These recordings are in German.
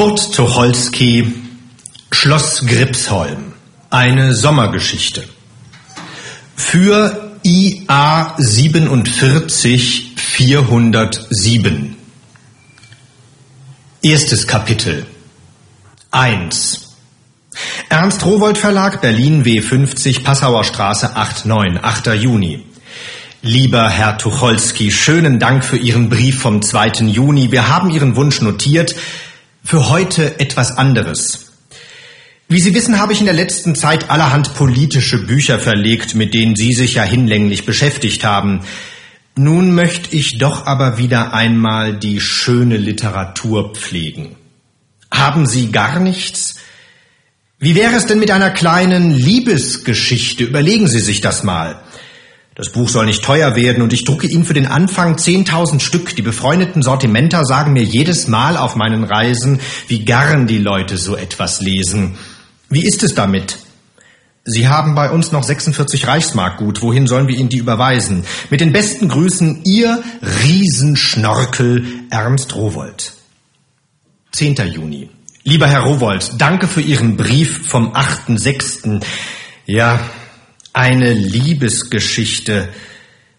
Kurt Tucholsky, Schloss Gripsholm. Eine Sommergeschichte. Für IA 47 407. Erstes Kapitel. 1. Ernst Rowold Verlag, Berlin W50, Passauer Straße 89, 8. Juni. Lieber Herr Tucholsky, schönen Dank für Ihren Brief vom 2. Juni. Wir haben Ihren Wunsch notiert. Für heute etwas anderes. Wie Sie wissen, habe ich in der letzten Zeit allerhand politische Bücher verlegt, mit denen Sie sich ja hinlänglich beschäftigt haben. Nun möchte ich doch aber wieder einmal die schöne Literatur pflegen. Haben Sie gar nichts? Wie wäre es denn mit einer kleinen Liebesgeschichte? Überlegen Sie sich das mal. Das Buch soll nicht teuer werden und ich drucke Ihnen für den Anfang 10.000 Stück. Die befreundeten Sortimenter sagen mir jedes Mal auf meinen Reisen, wie gern die Leute so etwas lesen. Wie ist es damit? Sie haben bei uns noch 46 Reichsmark gut. Wohin sollen wir Ihnen die überweisen? Mit den besten Grüßen, Ihr Riesenschnorkel Ernst Rowold. 10. Juni. Lieber Herr Rowold, danke für Ihren Brief vom 8.6. Ja, eine Liebesgeschichte.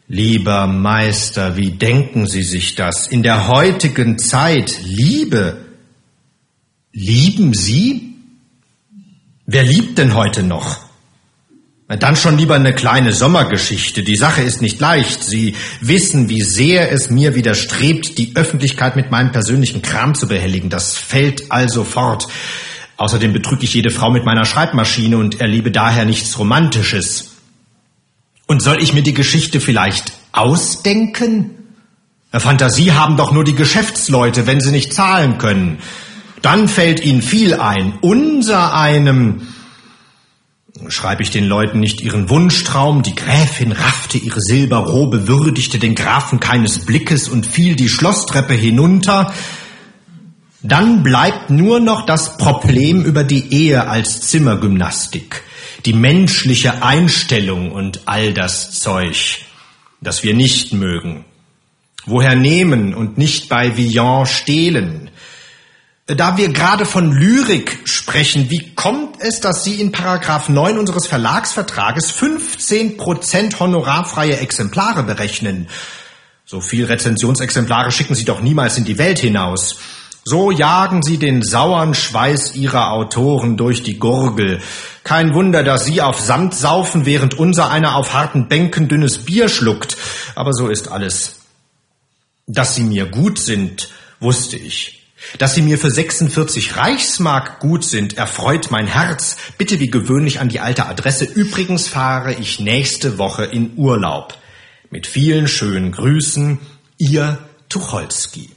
Lieber Meister, wie denken Sie sich das? In der heutigen Zeit Liebe. Lieben Sie? Wer liebt denn heute noch? Dann schon lieber eine kleine Sommergeschichte. Die Sache ist nicht leicht. Sie wissen, wie sehr es mir widerstrebt, die Öffentlichkeit mit meinem persönlichen Kram zu behelligen. Das fällt also fort. Außerdem betrüge ich jede Frau mit meiner Schreibmaschine und erlebe daher nichts Romantisches. Und soll ich mir die Geschichte vielleicht ausdenken? Fantasie haben doch nur die Geschäftsleute, wenn sie nicht zahlen können. Dann fällt ihnen viel ein. Unser einem schreibe ich den Leuten nicht ihren Wunschtraum, die Gräfin raffte ihre Silberrobe, würdigte den Grafen keines Blickes und fiel die Schlosstreppe hinunter, dann bleibt nur noch das Problem über die Ehe als Zimmergymnastik, die menschliche Einstellung und all das Zeug, das wir nicht mögen. Woher nehmen und nicht bei Villon stehlen? Da wir gerade von Lyrik sprechen, wie kommt es, dass Sie in Paragraph 9 unseres Verlagsvertrages 15 Prozent honorarfreie Exemplare berechnen? So viel Rezensionsexemplare schicken Sie doch niemals in die Welt hinaus. So jagen sie den sauern Schweiß ihrer Autoren durch die Gurgel. Kein Wunder, dass sie auf Sand saufen, während unser einer auf harten Bänken dünnes Bier schluckt. Aber so ist alles. Dass sie mir gut sind, wusste ich. Dass sie mir für 46 Reichsmark gut sind, erfreut mein Herz. Bitte wie gewöhnlich an die alte Adresse. Übrigens fahre ich nächste Woche in Urlaub. Mit vielen schönen Grüßen, Ihr Tucholsky.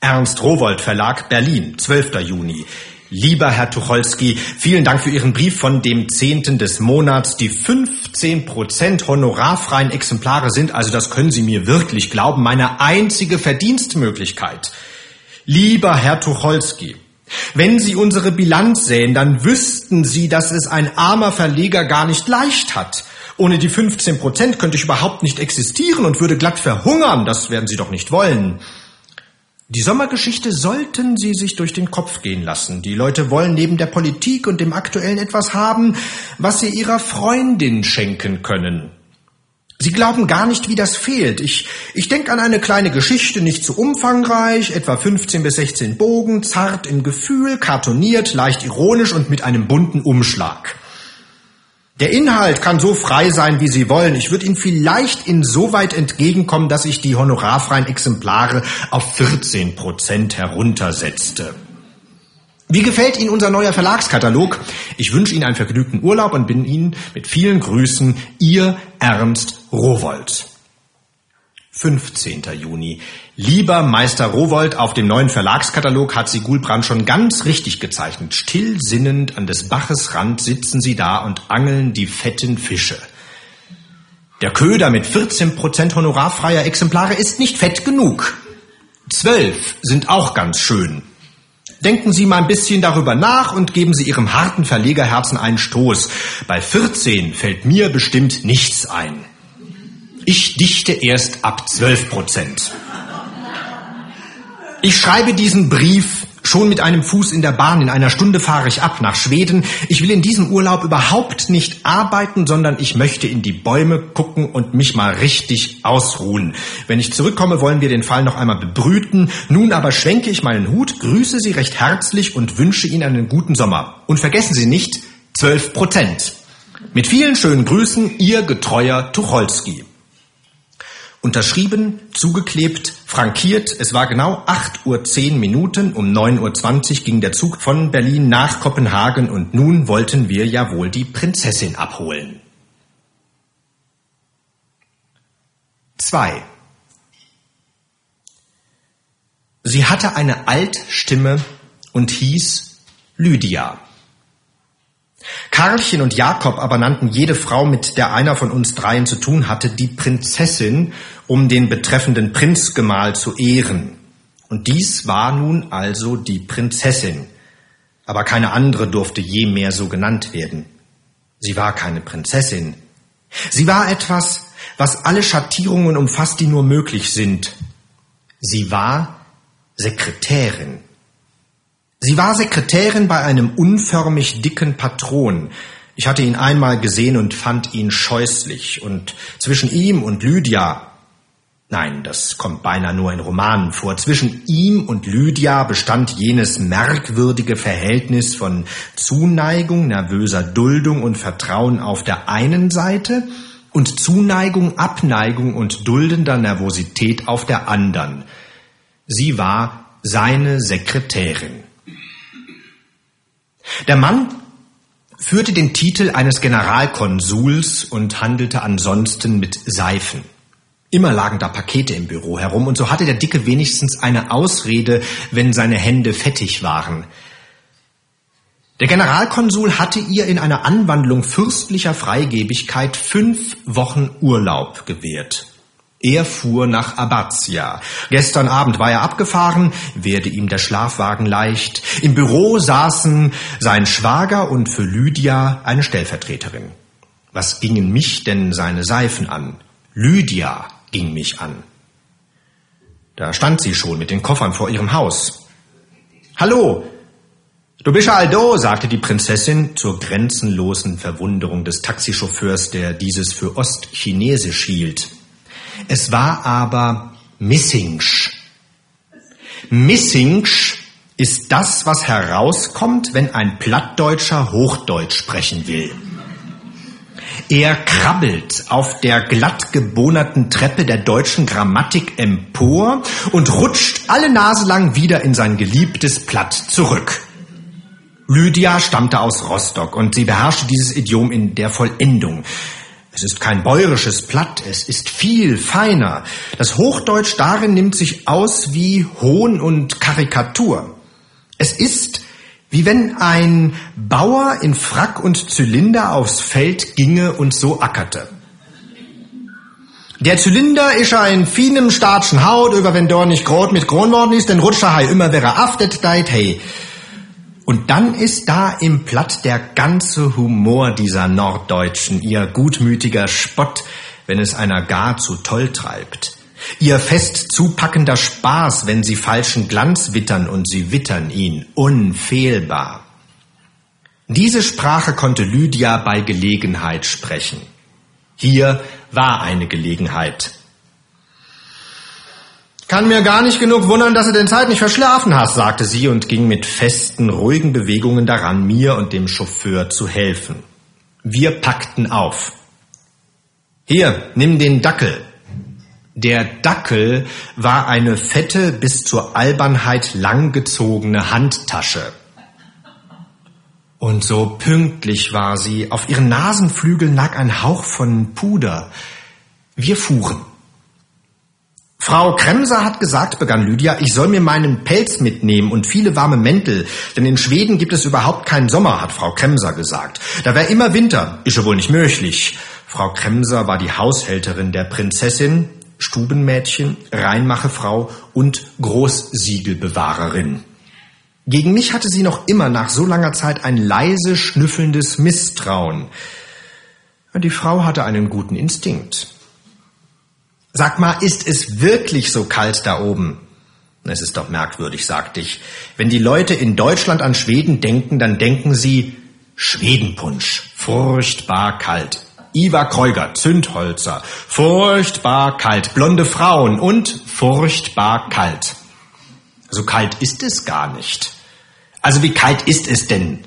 Ernst Rowold Verlag Berlin, 12. Juni. Lieber Herr Tucholsky, vielen Dank für Ihren Brief von dem 10. des Monats. Die 15 Prozent honorarfreien Exemplare sind, also das können Sie mir wirklich glauben, meine einzige Verdienstmöglichkeit. Lieber Herr Tucholsky, wenn Sie unsere Bilanz sehen, dann wüssten Sie, dass es ein armer Verleger gar nicht leicht hat. Ohne die 15 Prozent könnte ich überhaupt nicht existieren und würde glatt verhungern. Das werden Sie doch nicht wollen. Die Sommergeschichte sollten Sie sich durch den Kopf gehen lassen. Die Leute wollen neben der Politik und dem Aktuellen etwas haben, was sie ihrer Freundin schenken können. Sie glauben gar nicht, wie das fehlt. Ich, ich denke an eine kleine Geschichte, nicht zu umfangreich, etwa 15 bis 16 Bogen, zart im Gefühl, kartoniert, leicht ironisch und mit einem bunten Umschlag. Der Inhalt kann so frei sein, wie Sie wollen. Ich würde Ihnen vielleicht insoweit entgegenkommen, dass ich die honorarfreien Exemplare auf 14 Prozent heruntersetzte. Wie gefällt Ihnen unser neuer Verlagskatalog? Ich wünsche Ihnen einen vergnügten Urlaub und bin Ihnen mit vielen Grüßen Ihr Ernst Rowold. 15. Juni. Lieber Meister Rowold, auf dem neuen Verlagskatalog hat Sie Gulbrand schon ganz richtig gezeichnet. Still sinnend an des Baches Rand sitzen Sie da und angeln die fetten Fische. Der Köder mit 14% honorarfreier Exemplare ist nicht fett genug. Zwölf sind auch ganz schön. Denken Sie mal ein bisschen darüber nach und geben Sie Ihrem harten Verlegerherzen einen Stoß. Bei 14 fällt mir bestimmt nichts ein. Ich dichte erst ab 12 Prozent. Ich schreibe diesen Brief Schon mit einem Fuß in der Bahn, in einer Stunde fahre ich ab nach Schweden. Ich will in diesem Urlaub überhaupt nicht arbeiten, sondern ich möchte in die Bäume gucken und mich mal richtig ausruhen. Wenn ich zurückkomme, wollen wir den Fall noch einmal bebrüten. Nun aber schwenke ich meinen Hut, grüße Sie recht herzlich und wünsche Ihnen einen guten Sommer. Und vergessen Sie nicht, 12 Prozent. Mit vielen schönen Grüßen, Ihr getreuer Tucholsky. Unterschrieben, zugeklebt, frankiert. Es war genau 8 Uhr 10 Minuten. Um 9.20 Uhr ging der Zug von Berlin nach Kopenhagen und nun wollten wir ja wohl die Prinzessin abholen. 2. Sie hatte eine Altstimme und hieß Lydia. Karlchen und Jakob aber nannten jede Frau, mit der einer von uns dreien zu tun hatte, die Prinzessin, um den betreffenden Prinzgemahl zu ehren. Und dies war nun also die Prinzessin. Aber keine andere durfte je mehr so genannt werden. Sie war keine Prinzessin. Sie war etwas, was alle Schattierungen umfasst, die nur möglich sind. Sie war Sekretärin. Sie war Sekretärin bei einem unförmig dicken Patron. Ich hatte ihn einmal gesehen und fand ihn scheußlich. Und zwischen ihm und Lydia, nein, das kommt beinahe nur in Romanen vor, zwischen ihm und Lydia bestand jenes merkwürdige Verhältnis von Zuneigung, nervöser Duldung und Vertrauen auf der einen Seite und Zuneigung, Abneigung und duldender Nervosität auf der anderen. Sie war seine Sekretärin. Der Mann führte den Titel eines Generalkonsuls und handelte ansonsten mit Seifen. Immer lagen da Pakete im Büro herum, und so hatte der Dicke wenigstens eine Ausrede, wenn seine Hände fettig waren. Der Generalkonsul hatte ihr in einer Anwandlung fürstlicher Freigebigkeit fünf Wochen Urlaub gewährt. Er fuhr nach Abbazia. Gestern Abend war er abgefahren, werde ihm der Schlafwagen leicht. Im Büro saßen sein Schwager und für Lydia eine Stellvertreterin. Was gingen mich denn seine Seifen an? Lydia ging mich an. Da stand sie schon mit den Koffern vor ihrem Haus. Hallo, du bist Aldo, sagte die Prinzessin zur grenzenlosen Verwunderung des Taxichauffeurs, der dieses für Ostchinesisch hielt. Es war aber Missingsch. Missingsch ist das, was herauskommt, wenn ein Plattdeutscher Hochdeutsch sprechen will. Er krabbelt auf der glatt gebohnerten Treppe der deutschen Grammatik empor und rutscht alle Nase lang wieder in sein geliebtes Platt zurück. Lydia stammte aus Rostock und sie beherrschte dieses Idiom in der Vollendung. Es ist kein bäuerisches Platt, es ist viel feiner. Das Hochdeutsch darin nimmt sich aus wie Hohn und Karikatur. Es ist wie wenn ein Bauer in Frack und Zylinder aufs Feld ginge und so ackerte. Der Zylinder ist ein feinem statschen Haut, über wenn dort nicht grot mit Kron worden ist, denn rutscht er immer wäre aftet deit, hey. Und dann ist da im Platt der ganze Humor dieser Norddeutschen, ihr gutmütiger Spott, wenn es einer gar zu toll treibt. Ihr fest zupackender Spaß, wenn sie falschen Glanz wittern und sie wittern ihn, unfehlbar. Diese Sprache konnte Lydia bei Gelegenheit sprechen. Hier war eine Gelegenheit. Kann mir gar nicht genug wundern, dass du den Zeit nicht verschlafen hast, sagte sie und ging mit festen, ruhigen Bewegungen daran, mir und dem Chauffeur zu helfen. Wir packten auf. Hier, nimm den Dackel. Der Dackel war eine fette, bis zur Albernheit langgezogene Handtasche. Und so pünktlich war sie, auf ihren Nasenflügeln lag ein Hauch von Puder. Wir fuhren. Frau Kremser hat gesagt, begann Lydia, ich soll mir meinen Pelz mitnehmen und viele warme Mäntel, denn in Schweden gibt es überhaupt keinen Sommer, hat Frau Kremser gesagt. Da wäre immer Winter, ist ja wohl nicht möglich. Frau Kremser war die Haushälterin der Prinzessin, Stubenmädchen, Reinmachefrau und Großsiegelbewahrerin. Gegen mich hatte sie noch immer nach so langer Zeit ein leise schnüffelndes Misstrauen. Die Frau hatte einen guten Instinkt. Sag mal, ist es wirklich so kalt da oben? Es ist doch merkwürdig, sagte ich. Wenn die Leute in Deutschland an Schweden denken, dann denken sie Schwedenpunsch. Furchtbar kalt. Ivar Kreuger, Zündholzer. Furchtbar kalt. Blonde Frauen und furchtbar kalt. So kalt ist es gar nicht. Also wie kalt ist es denn?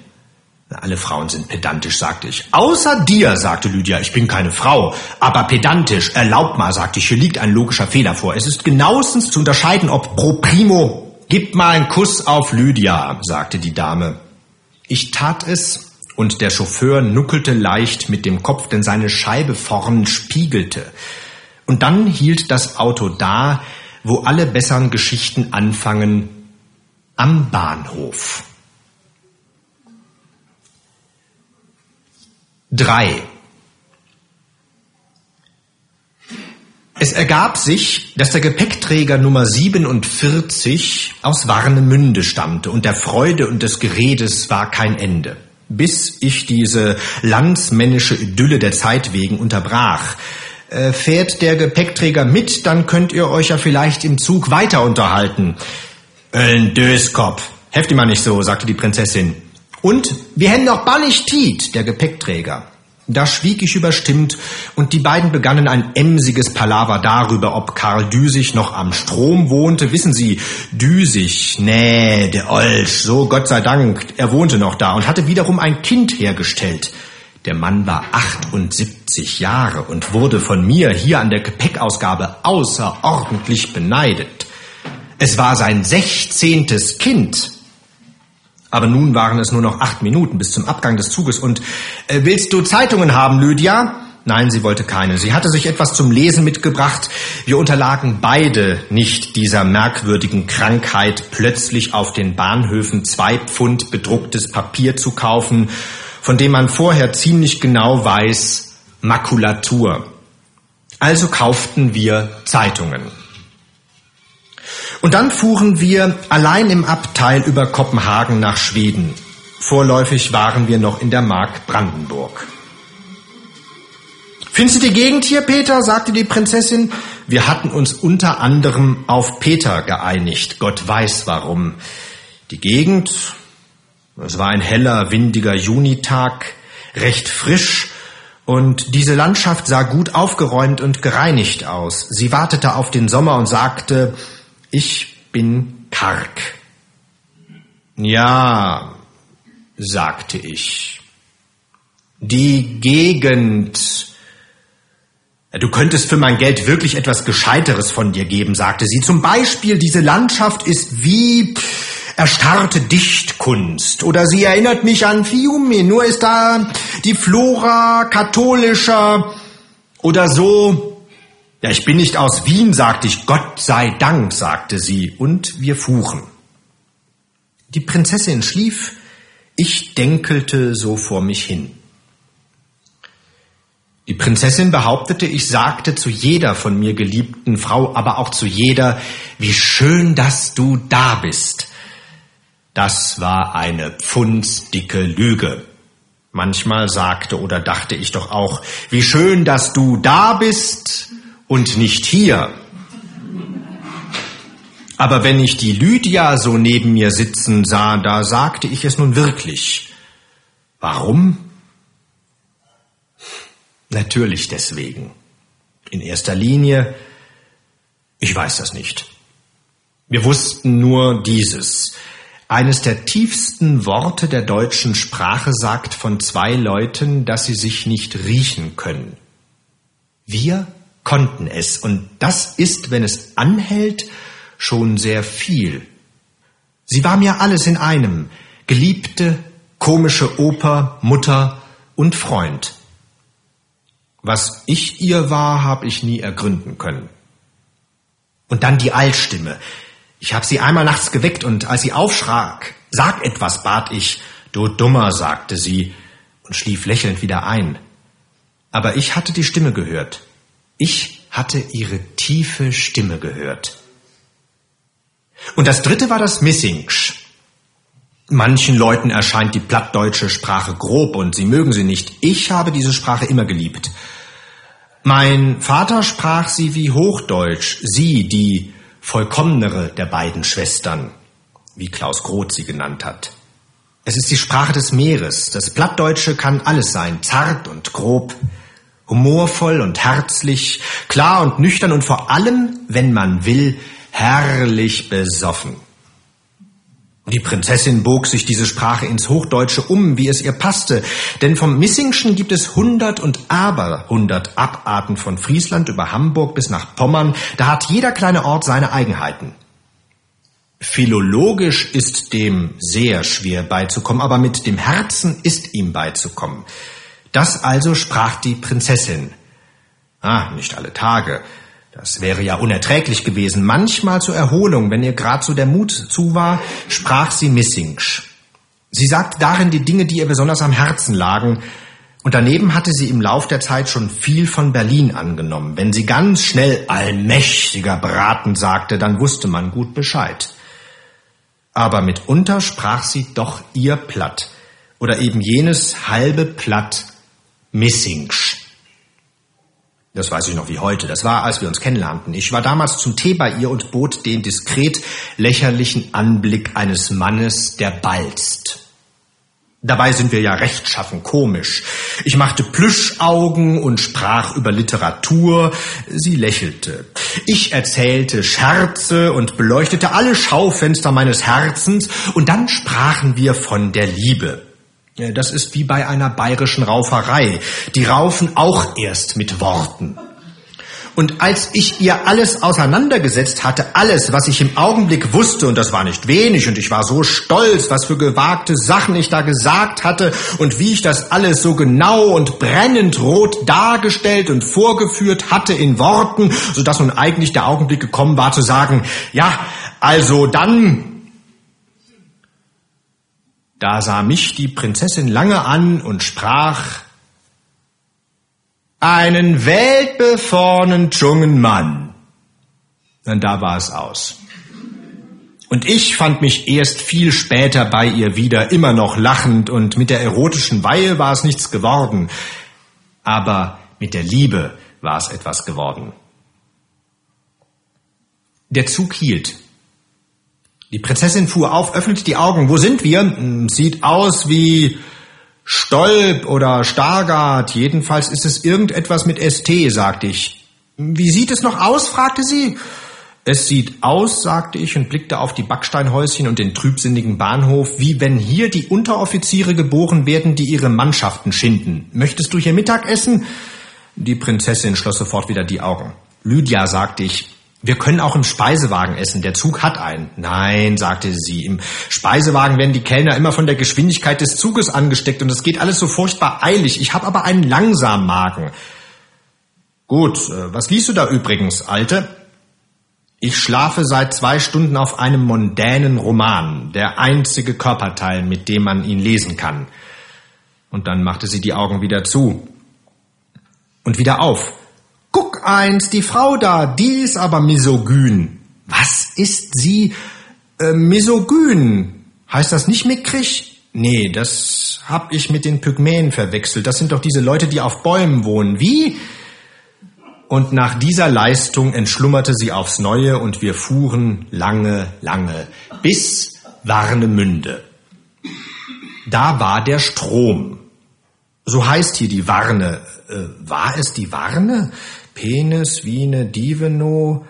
Alle Frauen sind pedantisch, sagte ich. Außer dir, sagte Lydia, ich bin keine Frau, aber pedantisch. Erlaubt mal, sagte ich, hier liegt ein logischer Fehler vor. Es ist genauestens zu unterscheiden, ob pro primo. Gib mal einen Kuss auf Lydia, sagte die Dame. Ich tat es, und der Chauffeur nuckelte leicht mit dem Kopf, denn seine Scheibe vorn spiegelte. Und dann hielt das Auto da, wo alle besseren Geschichten anfangen, am Bahnhof. 3. Es ergab sich, dass der Gepäckträger Nummer 47 aus Warnemünde stammte und der Freude und des Geredes war kein Ende. Bis ich diese landsmännische Idylle der Zeit wegen unterbrach. Äh, fährt der Gepäckträger mit, dann könnt ihr euch ja vielleicht im Zug weiter unterhalten. Ein Döskopf. Heft immer nicht so, sagte die Prinzessin. Und wir haben doch ballig Tiet, der Gepäckträger. Da schwieg ich überstimmt und die beiden begannen ein emsiges Palaver darüber, ob Karl Düsig noch am Strom wohnte. Wissen Sie, Düsig, nee, der Olsch, so Gott sei Dank, er wohnte noch da und hatte wiederum ein Kind hergestellt. Der Mann war 78 Jahre und wurde von mir hier an der Gepäckausgabe außerordentlich beneidet. Es war sein sechzehntes Kind. Aber nun waren es nur noch acht Minuten bis zum Abgang des Zuges. Und äh, willst du Zeitungen haben, Lydia? Nein, sie wollte keine. Sie hatte sich etwas zum Lesen mitgebracht. Wir unterlagen beide nicht dieser merkwürdigen Krankheit, plötzlich auf den Bahnhöfen zwei Pfund bedrucktes Papier zu kaufen, von dem man vorher ziemlich genau weiß, Makulatur. Also kauften wir Zeitungen. Und dann fuhren wir allein im Abteil über Kopenhagen nach Schweden. Vorläufig waren wir noch in der Mark Brandenburg. Findest du die Gegend hier, Peter? sagte die Prinzessin. Wir hatten uns unter anderem auf Peter geeinigt. Gott weiß warum. Die Gegend, es war ein heller, windiger Junitag, recht frisch, und diese Landschaft sah gut aufgeräumt und gereinigt aus. Sie wartete auf den Sommer und sagte, ich bin karg. Ja, sagte ich. Die Gegend. Du könntest für mein Geld wirklich etwas Gescheiteres von dir geben, sagte sie. Zum Beispiel, diese Landschaft ist wie erstarrte Dichtkunst. Oder sie erinnert mich an Fiume, nur ist da die Flora katholischer oder so. Ja, ich bin nicht aus Wien, sagte ich. Gott sei Dank, sagte sie, und wir fuhren. Die Prinzessin schlief, ich denkelte so vor mich hin. Die Prinzessin behauptete, ich sagte zu jeder von mir geliebten Frau, aber auch zu jeder, wie schön, dass du da bist. Das war eine pfundsdicke Lüge. Manchmal sagte oder dachte ich doch auch, wie schön, dass du da bist, und nicht hier. Aber wenn ich die Lydia so neben mir sitzen sah, da sagte ich es nun wirklich. Warum? Natürlich deswegen. In erster Linie, ich weiß das nicht. Wir wussten nur dieses. Eines der tiefsten Worte der deutschen Sprache sagt von zwei Leuten, dass sie sich nicht riechen können. Wir konnten es. Und das ist, wenn es anhält, schon sehr viel. Sie war mir alles in einem. Geliebte, komische Oper, Mutter und Freund. Was ich ihr war, habe ich nie ergründen können. Und dann die Altstimme. Ich habe sie einmal nachts geweckt und als sie aufschrak, sag etwas, bat ich. Du Dummer, sagte sie und schlief lächelnd wieder ein. Aber ich hatte die Stimme gehört. Ich hatte ihre tiefe Stimme gehört. Und das dritte war das Missingsch. Manchen Leuten erscheint die plattdeutsche Sprache grob und sie mögen sie nicht. Ich habe diese Sprache immer geliebt. Mein Vater sprach sie wie Hochdeutsch, sie, die vollkommnere der beiden Schwestern, wie Klaus Groth sie genannt hat. Es ist die Sprache des Meeres. Das Plattdeutsche kann alles sein, zart und grob, humorvoll und herzlich, klar und nüchtern und vor allem, wenn man will, herrlich besoffen. Die Prinzessin bog sich diese Sprache ins Hochdeutsche um, wie es ihr passte, denn vom Missingschen gibt es hundert und aber hundert Abarten von Friesland über Hamburg bis nach Pommern, da hat jeder kleine Ort seine Eigenheiten. Philologisch ist dem sehr schwer beizukommen, aber mit dem Herzen ist ihm beizukommen. Das also sprach die Prinzessin. Ah, nicht alle Tage. Das wäre ja unerträglich gewesen. Manchmal zur Erholung, wenn ihr grad so der Mut zu war, sprach sie Missingsch. Sie sagte darin die Dinge, die ihr besonders am Herzen lagen, und daneben hatte sie im Lauf der Zeit schon viel von Berlin angenommen. Wenn sie ganz schnell allmächtiger Braten sagte, dann wusste man gut Bescheid aber mitunter sprach sie doch ihr Platt oder eben jenes halbe Platt Missingsch. Das weiß ich noch wie heute. Das war, als wir uns kennenlernten. Ich war damals zum Tee bei ihr und bot den diskret lächerlichen Anblick eines Mannes, der balzt. Dabei sind wir ja rechtschaffen komisch. Ich machte Plüschaugen und sprach über Literatur. Sie lächelte. Ich erzählte Scherze und beleuchtete alle Schaufenster meines Herzens und dann sprachen wir von der Liebe. Das ist wie bei einer bayerischen Rauferei. Die raufen auch erst mit Worten. Und als ich ihr alles auseinandergesetzt hatte, alles, was ich im Augenblick wusste, und das war nicht wenig, und ich war so stolz, was für gewagte Sachen ich da gesagt hatte und wie ich das alles so genau und brennend rot dargestellt und vorgeführt hatte in Worten, so dass nun eigentlich der Augenblick gekommen war zu sagen, ja, also dann, da sah mich die Prinzessin lange an und sprach, einen weltbefahrenen jungen Mann. Und da war es aus. Und ich fand mich erst viel später bei ihr wieder, immer noch lachend, und mit der erotischen Weihe war es nichts geworden. Aber mit der Liebe war es etwas geworden. Der Zug hielt. Die Prinzessin fuhr auf, öffnete die Augen. Wo sind wir? Hm, sieht aus wie Stolp oder Stargard, jedenfalls ist es irgendetwas mit ST, sagte ich. Wie sieht es noch aus? fragte sie. Es sieht aus, sagte ich und blickte auf die Backsteinhäuschen und den trübsinnigen Bahnhof, wie wenn hier die Unteroffiziere geboren werden, die ihre Mannschaften schinden. Möchtest du hier Mittag essen? Die Prinzessin schloss sofort wieder die Augen. Lydia, sagte ich, wir können auch im Speisewagen essen. Der Zug hat einen. Nein, sagte sie. Im Speisewagen werden die Kellner immer von der Geschwindigkeit des Zuges angesteckt und es geht alles so furchtbar eilig. Ich habe aber einen langsamen Magen. Gut, äh, was liest du da übrigens, Alte? Ich schlafe seit zwei Stunden auf einem mondänen Roman, der einzige Körperteil, mit dem man ihn lesen kann. Und dann machte sie die Augen wieder zu und wieder auf Guck eins, die Frau da, die ist aber misogyn. Was ist sie äh, misogyn? Heißt das nicht mickrig? Nee, das hab ich mit den Pygmäen verwechselt. Das sind doch diese Leute, die auf Bäumen wohnen. Wie? Und nach dieser Leistung entschlummerte sie aufs Neue und wir fuhren lange, lange bis Warnemünde. Da war der Strom. So heißt hier die Warne. Äh, war es die Warne? Penis, Wiene, Diveno,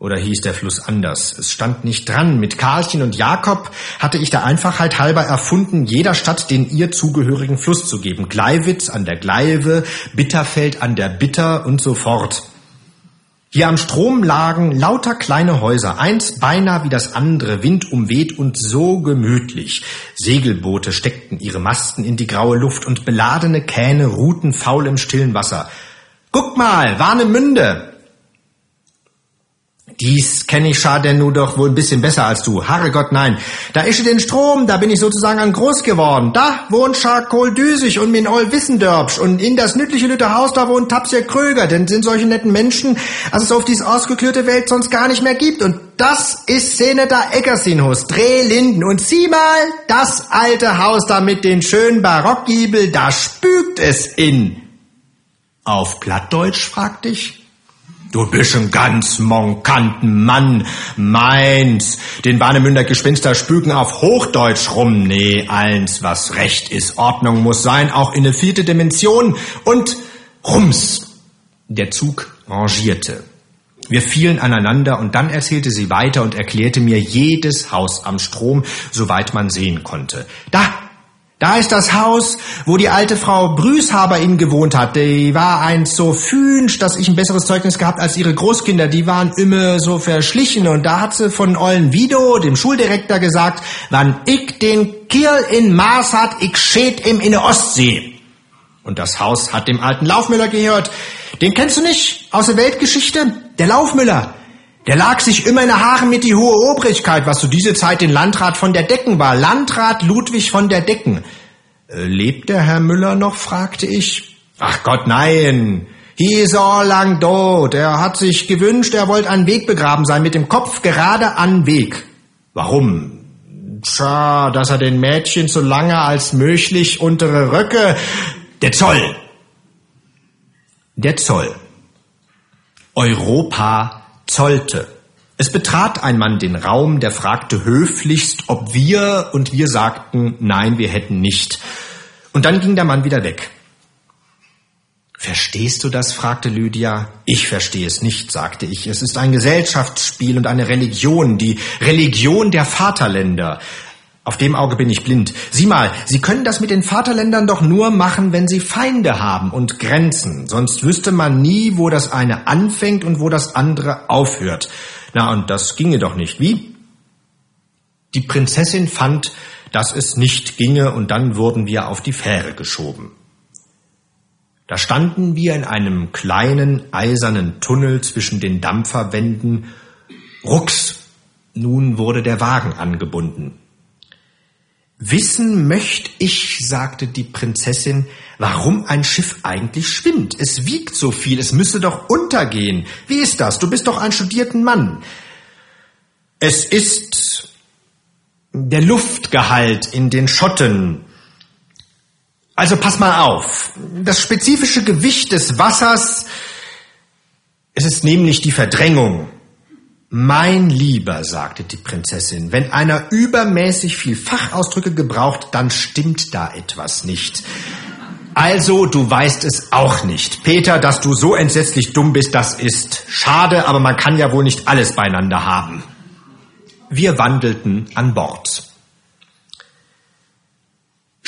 oder hieß der Fluss anders? Es stand nicht dran. Mit Karlchen und Jakob hatte ich der Einfachheit halber erfunden, jeder Stadt den ihr zugehörigen Fluss zu geben. Gleiwitz an der Gleive, Bitterfeld an der Bitter und so fort. Hier am Strom lagen lauter kleine Häuser, eins beinahe wie das andere, windumweht und so gemütlich. Segelboote steckten ihre Masten in die graue Luft und beladene Kähne ruhten faul im stillen Wasser. Guck mal, Warnemünde. Dies kenne ich schade nur doch wohl ein bisschen besser als du. Herrgott, nein. Da ische den Strom, da bin ich sozusagen an groß geworden. Da wohnt Scharkol Düsig und min Ol Wissendörbsch und in das nützliche Lütte Haus da wohnt Tapsier Kröger, denn sind solche netten Menschen, als es auf dies ausgeklürte Welt sonst gar nicht mehr gibt. Und das ist da Eckersinhus, Drehlinden. Und sieh mal, das alte Haus da mit den schönen Barockgiebel, da spügt es in. Auf Plattdeutsch, fragte ich. Du bist ein ganz monkanten Mann. Meins. Den Warnemünder Gespenster spüken auf Hochdeutsch rum. Nee, eins, was recht ist. Ordnung muss sein, auch in der vierte Dimension. Und Rums. Der Zug rangierte. Wir fielen aneinander und dann erzählte sie weiter und erklärte mir jedes Haus am Strom, soweit man sehen konnte. Da, da ist das Haus, wo die alte Frau Brüßhaber in gewohnt hat. Die war eins so fünsch, dass ich ein besseres Zeugnis gehabt als ihre Großkinder. Die waren immer so verschlichen. Und da hat sie von Ollen Vido, dem Schuldirektor, gesagt, wann ich den Kiel in Maß hat, ich schät ihm in der Ostsee. Und das Haus hat dem alten Laufmüller gehört. Den kennst du nicht aus der Weltgeschichte? Der Laufmüller. Der lag sich immer in der Haaren mit die hohe Obrigkeit, was zu dieser Zeit den Landrat von der Decken war. Landrat Ludwig von der Decken. Äh, lebt der Herr Müller noch? fragte ich. Ach Gott, nein. He is all lang tot. Er hat sich gewünscht, er wollte an Weg begraben sein, mit dem Kopf gerade an Weg. Warum? Tja, dass er den Mädchen so lange als möglich untere Röcke. Der Zoll. Der Zoll. Europa zollte. Es betrat ein Mann den Raum, der fragte höflichst, ob wir, und wir sagten, nein, wir hätten nicht. Und dann ging der Mann wieder weg. Verstehst du das? fragte Lydia. Ich verstehe es nicht, sagte ich. Es ist ein Gesellschaftsspiel und eine Religion, die Religion der Vaterländer. Auf dem Auge bin ich blind. Sieh mal, Sie können das mit den Vaterländern doch nur machen, wenn Sie Feinde haben und Grenzen. Sonst wüsste man nie, wo das eine anfängt und wo das andere aufhört. Na, und das ginge doch nicht. Wie? Die Prinzessin fand, dass es nicht ginge, und dann wurden wir auf die Fähre geschoben. Da standen wir in einem kleinen eisernen Tunnel zwischen den Dampferwänden. Rucks, nun wurde der Wagen angebunden. Wissen möchte ich, sagte die Prinzessin, warum ein Schiff eigentlich schwimmt. Es wiegt so viel, es müsse doch untergehen. Wie ist das? Du bist doch ein studierten Mann. Es ist der Luftgehalt in den Schotten. Also pass mal auf. Das spezifische Gewicht des Wassers, es ist nämlich die Verdrängung. Mein Lieber, sagte die Prinzessin, wenn einer übermäßig viel Fachausdrücke gebraucht, dann stimmt da etwas nicht. Also, du weißt es auch nicht. Peter, dass du so entsetzlich dumm bist, das ist schade, aber man kann ja wohl nicht alles beieinander haben. Wir wandelten an Bord.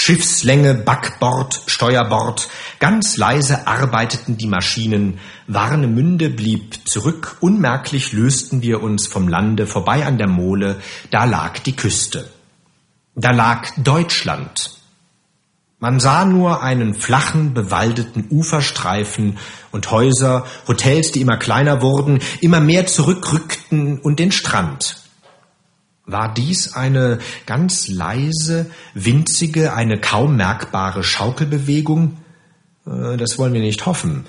Schiffslänge, Backbord, Steuerbord, ganz leise arbeiteten die Maschinen, Warnemünde blieb zurück, unmerklich lösten wir uns vom Lande vorbei an der Mole, da lag die Küste. Da lag Deutschland. Man sah nur einen flachen, bewaldeten Uferstreifen und Häuser, Hotels, die immer kleiner wurden, immer mehr zurückrückten und den Strand. War dies eine ganz leise, winzige, eine kaum merkbare Schaukelbewegung? Äh, das wollen wir nicht hoffen.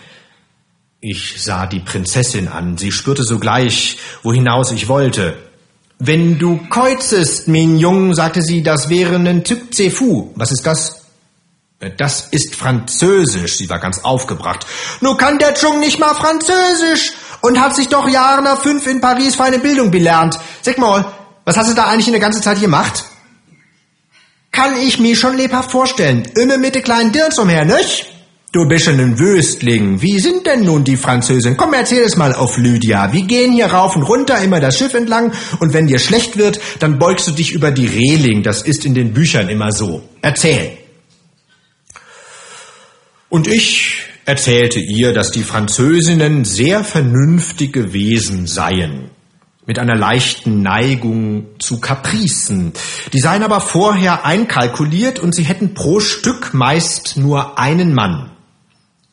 Ich sah die Prinzessin an. Sie spürte sogleich, wohinaus ich wollte. Wenn du kreuzest, mein Jung, sagte sie, das wäre ein Tüpzefu. Was ist das? Äh, das ist Französisch. Sie war ganz aufgebracht. Nur kann der Jung nicht mal Französisch und hat sich doch Jahre nach fünf in Paris feine Bildung belernt. Sag mal, was hast du da eigentlich in der ganzen Zeit gemacht? Kann ich mir schon lebhaft vorstellen. Immer mit der kleinen Dirns umher, nicht? Du bist schon ein Wüstling. Wie sind denn nun die Französen? Komm, erzähl es mal auf Lydia. Wir gehen hier rauf und runter, immer das Schiff entlang, und wenn dir schlecht wird, dann beugst du dich über die Reling. Das ist in den Büchern immer so. Erzähl. Und ich erzählte ihr, dass die Französinnen sehr vernünftige Wesen seien mit einer leichten Neigung zu Kapricen. Die seien aber vorher einkalkuliert und sie hätten pro Stück meist nur einen Mann.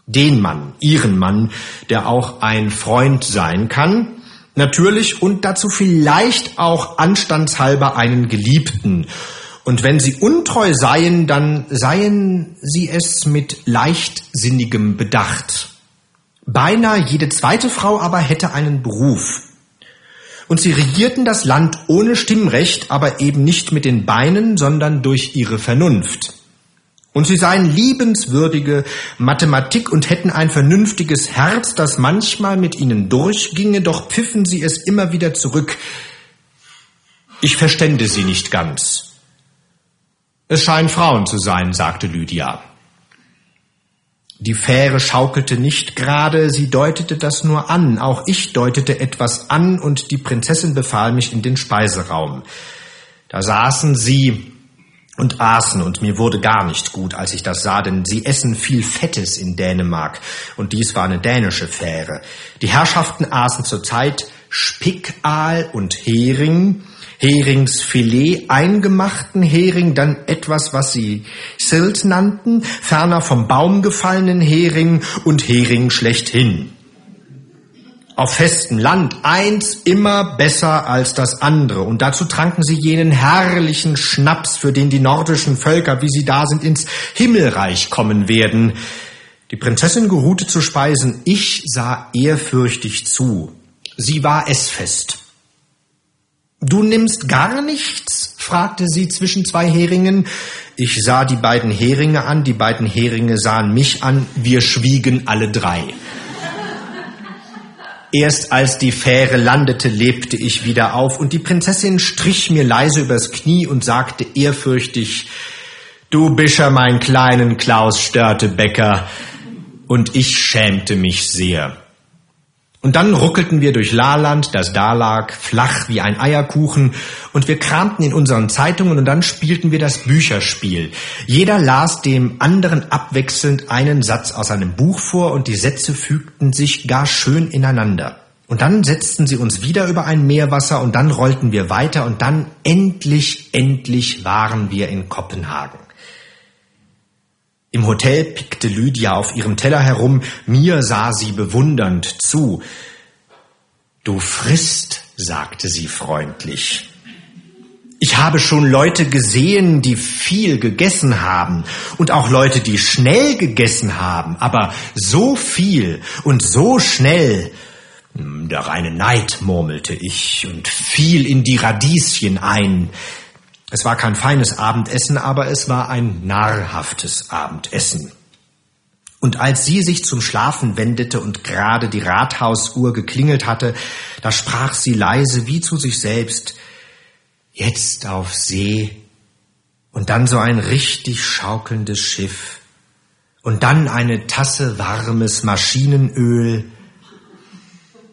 Den Mann, ihren Mann, der auch ein Freund sein kann, natürlich und dazu vielleicht auch anstandshalber einen Geliebten. Und wenn sie untreu seien, dann seien sie es mit leichtsinnigem Bedacht. Beinahe jede zweite Frau aber hätte einen Beruf. Und sie regierten das Land ohne Stimmrecht, aber eben nicht mit den Beinen, sondern durch ihre Vernunft. Und sie seien liebenswürdige Mathematik und hätten ein vernünftiges Herz, das manchmal mit ihnen durchginge, doch pfiffen sie es immer wieder zurück. Ich verstände sie nicht ganz. Es scheinen Frauen zu sein, sagte Lydia. Die Fähre schaukelte nicht gerade, sie deutete das nur an, auch ich deutete etwas an, und die Prinzessin befahl mich in den Speiseraum. Da saßen sie und aßen, und mir wurde gar nicht gut, als ich das sah, denn sie essen viel Fettes in Dänemark, und dies war eine dänische Fähre. Die Herrschaften aßen zurzeit Spickaal und Hering, Heringsfilet, eingemachten Hering, dann etwas, was sie Silt nannten, ferner vom Baum gefallenen Hering und Hering schlechthin auf festem Land, eins immer besser als das andere. Und dazu tranken sie jenen herrlichen Schnaps, für den die nordischen Völker, wie sie da sind, ins Himmelreich kommen werden. Die Prinzessin geruhte zu speisen, ich sah ehrfürchtig zu. Sie war essfest. Du nimmst gar nichts? fragte sie zwischen zwei Heringen. Ich sah die beiden Heringe an, die beiden Heringe sahen mich an, wir schwiegen alle drei. Erst als die Fähre landete, lebte ich wieder auf, und die Prinzessin strich mir leise übers Knie und sagte ehrfürchtig, Du Bischer, mein kleinen Klaus Störtebecker, und ich schämte mich sehr. Und dann ruckelten wir durch Laland, das da lag, flach wie ein Eierkuchen, und wir kramten in unseren Zeitungen und dann spielten wir das Bücherspiel. Jeder las dem anderen abwechselnd einen Satz aus einem Buch vor und die Sätze fügten sich gar schön ineinander. Und dann setzten sie uns wieder über ein Meerwasser und dann rollten wir weiter und dann endlich, endlich waren wir in Kopenhagen. Im Hotel pickte Lydia auf ihrem Teller herum, mir sah sie bewundernd zu. Du frisst, sagte sie freundlich. Ich habe schon Leute gesehen, die viel gegessen haben und auch Leute, die schnell gegessen haben, aber so viel und so schnell. Hm, der reine Neid, murmelte ich und fiel in die Radieschen ein. Es war kein feines Abendessen, aber es war ein nahrhaftes Abendessen. Und als sie sich zum Schlafen wendete und gerade die Rathausuhr geklingelt hatte, da sprach sie leise wie zu sich selbst, jetzt auf See und dann so ein richtig schaukelndes Schiff und dann eine Tasse warmes Maschinenöl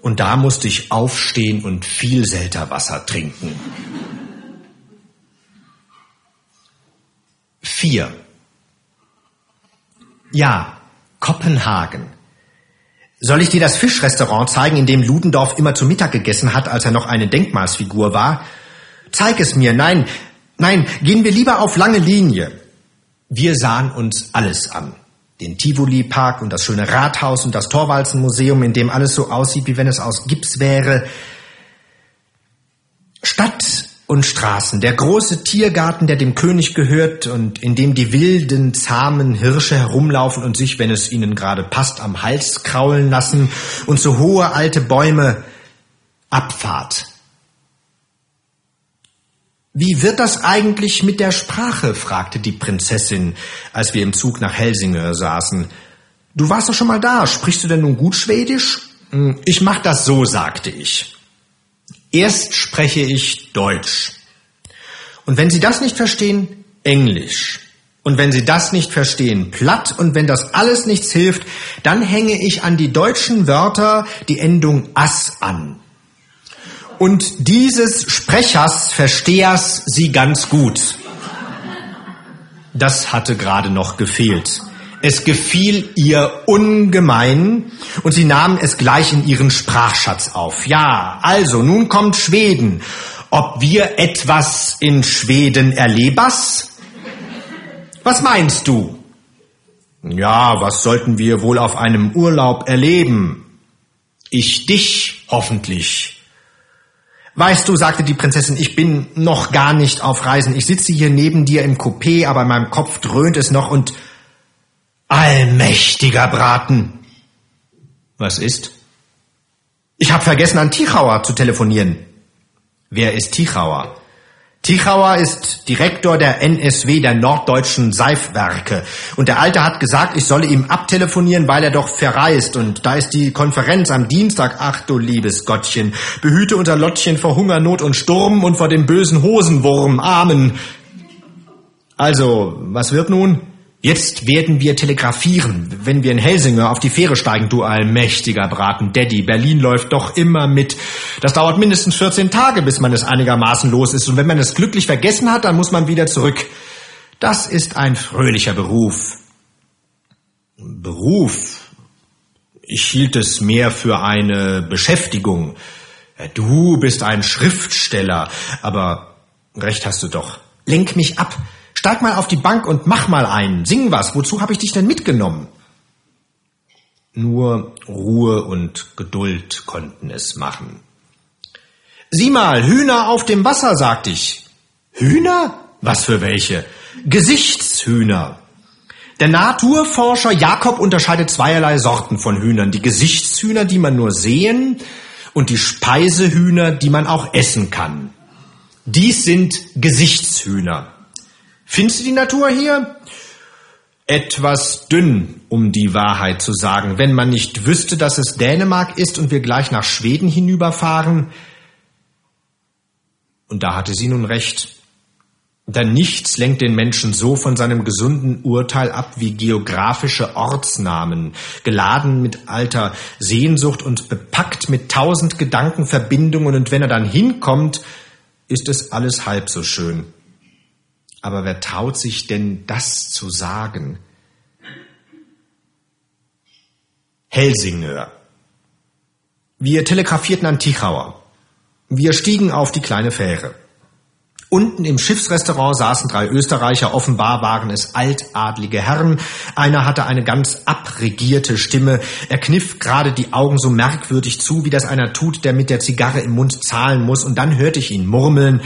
und da musste ich aufstehen und viel Selterwasser trinken. 4. Ja, Kopenhagen. Soll ich dir das Fischrestaurant zeigen, in dem Ludendorff immer zu Mittag gegessen hat, als er noch eine Denkmalsfigur war? Zeig es mir. Nein, nein, gehen wir lieber auf lange Linie. Wir sahen uns alles an. Den Tivoli-Park und das schöne Rathaus und das Torwalzenmuseum, in dem alles so aussieht, wie wenn es aus Gips wäre. Stadt und Straßen. Der große Tiergarten, der dem König gehört und in dem die wilden, zahmen Hirsche herumlaufen und sich, wenn es ihnen gerade passt, am Hals kraulen lassen und so hohe alte Bäume. Abfahrt. Wie wird das eigentlich mit der Sprache? fragte die Prinzessin, als wir im Zug nach Helsinge saßen. Du warst doch schon mal da. Sprichst du denn nun gut Schwedisch? Hm, ich mach das so, sagte ich. Erst spreche ich Deutsch. Und wenn Sie das nicht verstehen, Englisch. Und wenn Sie das nicht verstehen, platt. Und wenn das alles nichts hilft, dann hänge ich an die deutschen Wörter die Endung as an. Und dieses Sprechers, Verstehers Sie ganz gut. Das hatte gerade noch gefehlt. Es gefiel ihr ungemein und sie nahm es gleich in ihren Sprachschatz auf. Ja, also nun kommt Schweden. Ob wir etwas in Schweden erlebas? Was meinst du? Ja, was sollten wir wohl auf einem Urlaub erleben? Ich dich hoffentlich. Weißt du, sagte die Prinzessin, ich bin noch gar nicht auf Reisen. Ich sitze hier neben dir im Coupé, aber in meinem Kopf dröhnt es noch und Allmächtiger Braten. Was ist? Ich habe vergessen, an Tichauer zu telefonieren. Wer ist Tichauer? Tichauer ist Direktor der NSW der Norddeutschen Seifwerke. Und der Alte hat gesagt, ich solle ihm abtelefonieren, weil er doch verreist. Und da ist die Konferenz am Dienstag. Ach du liebes Gottchen. Behüte unser Lottchen vor Hunger, Not und Sturm und vor dem bösen Hosenwurm. Amen. Also, was wird nun? Jetzt werden wir telegrafieren, wenn wir in Helsinger auf die Fähre steigen, du allmächtiger Braten Daddy. Berlin läuft doch immer mit. Das dauert mindestens 14 Tage, bis man es einigermaßen los ist. Und wenn man es glücklich vergessen hat, dann muss man wieder zurück. Das ist ein fröhlicher Beruf. Beruf? Ich hielt es mehr für eine Beschäftigung. Du bist ein Schriftsteller, aber recht hast du doch. Lenk mich ab. Steig mal auf die Bank und mach mal einen. Sing was. Wozu habe ich dich denn mitgenommen? Nur Ruhe und Geduld konnten es machen. Sieh mal, Hühner auf dem Wasser, sagte ich. Hühner? Was für welche? Gesichtshühner. Der Naturforscher Jakob unterscheidet zweierlei Sorten von Hühnern. Die Gesichtshühner, die man nur sehen, und die Speisehühner, die man auch essen kann. Dies sind Gesichtshühner. Findest du die Natur hier? Etwas dünn, um die Wahrheit zu sagen. Wenn man nicht wüsste, dass es Dänemark ist und wir gleich nach Schweden hinüberfahren. Und da hatte sie nun recht. Denn nichts lenkt den Menschen so von seinem gesunden Urteil ab wie geografische Ortsnamen, geladen mit alter Sehnsucht und bepackt mit tausend Gedankenverbindungen. Und wenn er dann hinkommt, ist es alles halb so schön. Aber wer traut sich denn das zu sagen? Helsingör. Wir telegrafierten an Tichauer. Wir stiegen auf die kleine Fähre. Unten im Schiffsrestaurant saßen drei Österreicher, offenbar waren es altadlige Herren. Einer hatte eine ganz abregierte Stimme. Er kniff gerade die Augen so merkwürdig zu, wie das einer tut, der mit der Zigarre im Mund zahlen muss. Und dann hörte ich ihn murmeln,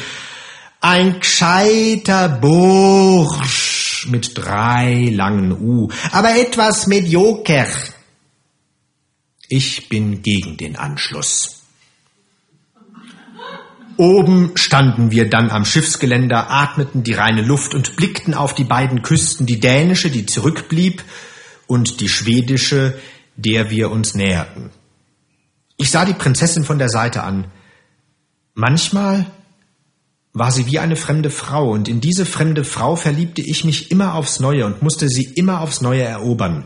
ein gescheiter Bursch mit drei langen U, aber etwas medioker. Ich bin gegen den Anschluss. Oben standen wir dann am Schiffsgeländer, atmeten die reine Luft und blickten auf die beiden Küsten, die dänische, die zurückblieb, und die schwedische, der wir uns näherten. Ich sah die Prinzessin von der Seite an. Manchmal war sie wie eine fremde Frau, und in diese fremde Frau verliebte ich mich immer aufs neue und musste sie immer aufs neue erobern.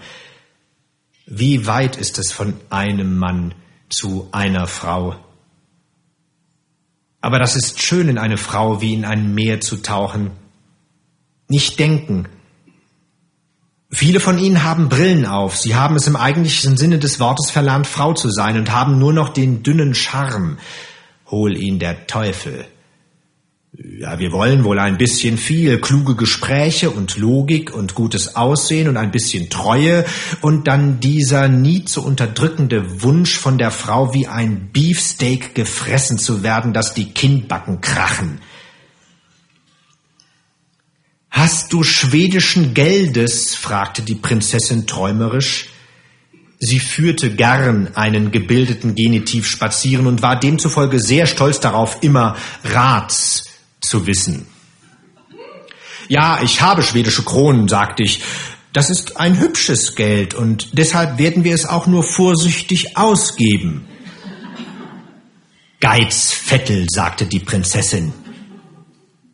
Wie weit ist es von einem Mann zu einer Frau? Aber das ist schön, in eine Frau wie in ein Meer zu tauchen. Nicht denken. Viele von ihnen haben Brillen auf. Sie haben es im eigentlichen Sinne des Wortes verlernt, Frau zu sein und haben nur noch den dünnen Charme. Hol ihn der Teufel. Ja, wir wollen wohl ein bisschen viel kluge Gespräche und Logik und gutes Aussehen und ein bisschen Treue und dann dieser nie zu unterdrückende Wunsch von der Frau wie ein Beefsteak gefressen zu werden, dass die Kinnbacken krachen. Hast du schwedischen Geldes? fragte die Prinzessin träumerisch. Sie führte gern einen gebildeten Genitiv spazieren und war demzufolge sehr stolz darauf, immer Rats zu wissen. Ja, ich habe schwedische Kronen, sagte ich. Das ist ein hübsches Geld und deshalb werden wir es auch nur vorsichtig ausgeben. Geizvettel, sagte die Prinzessin.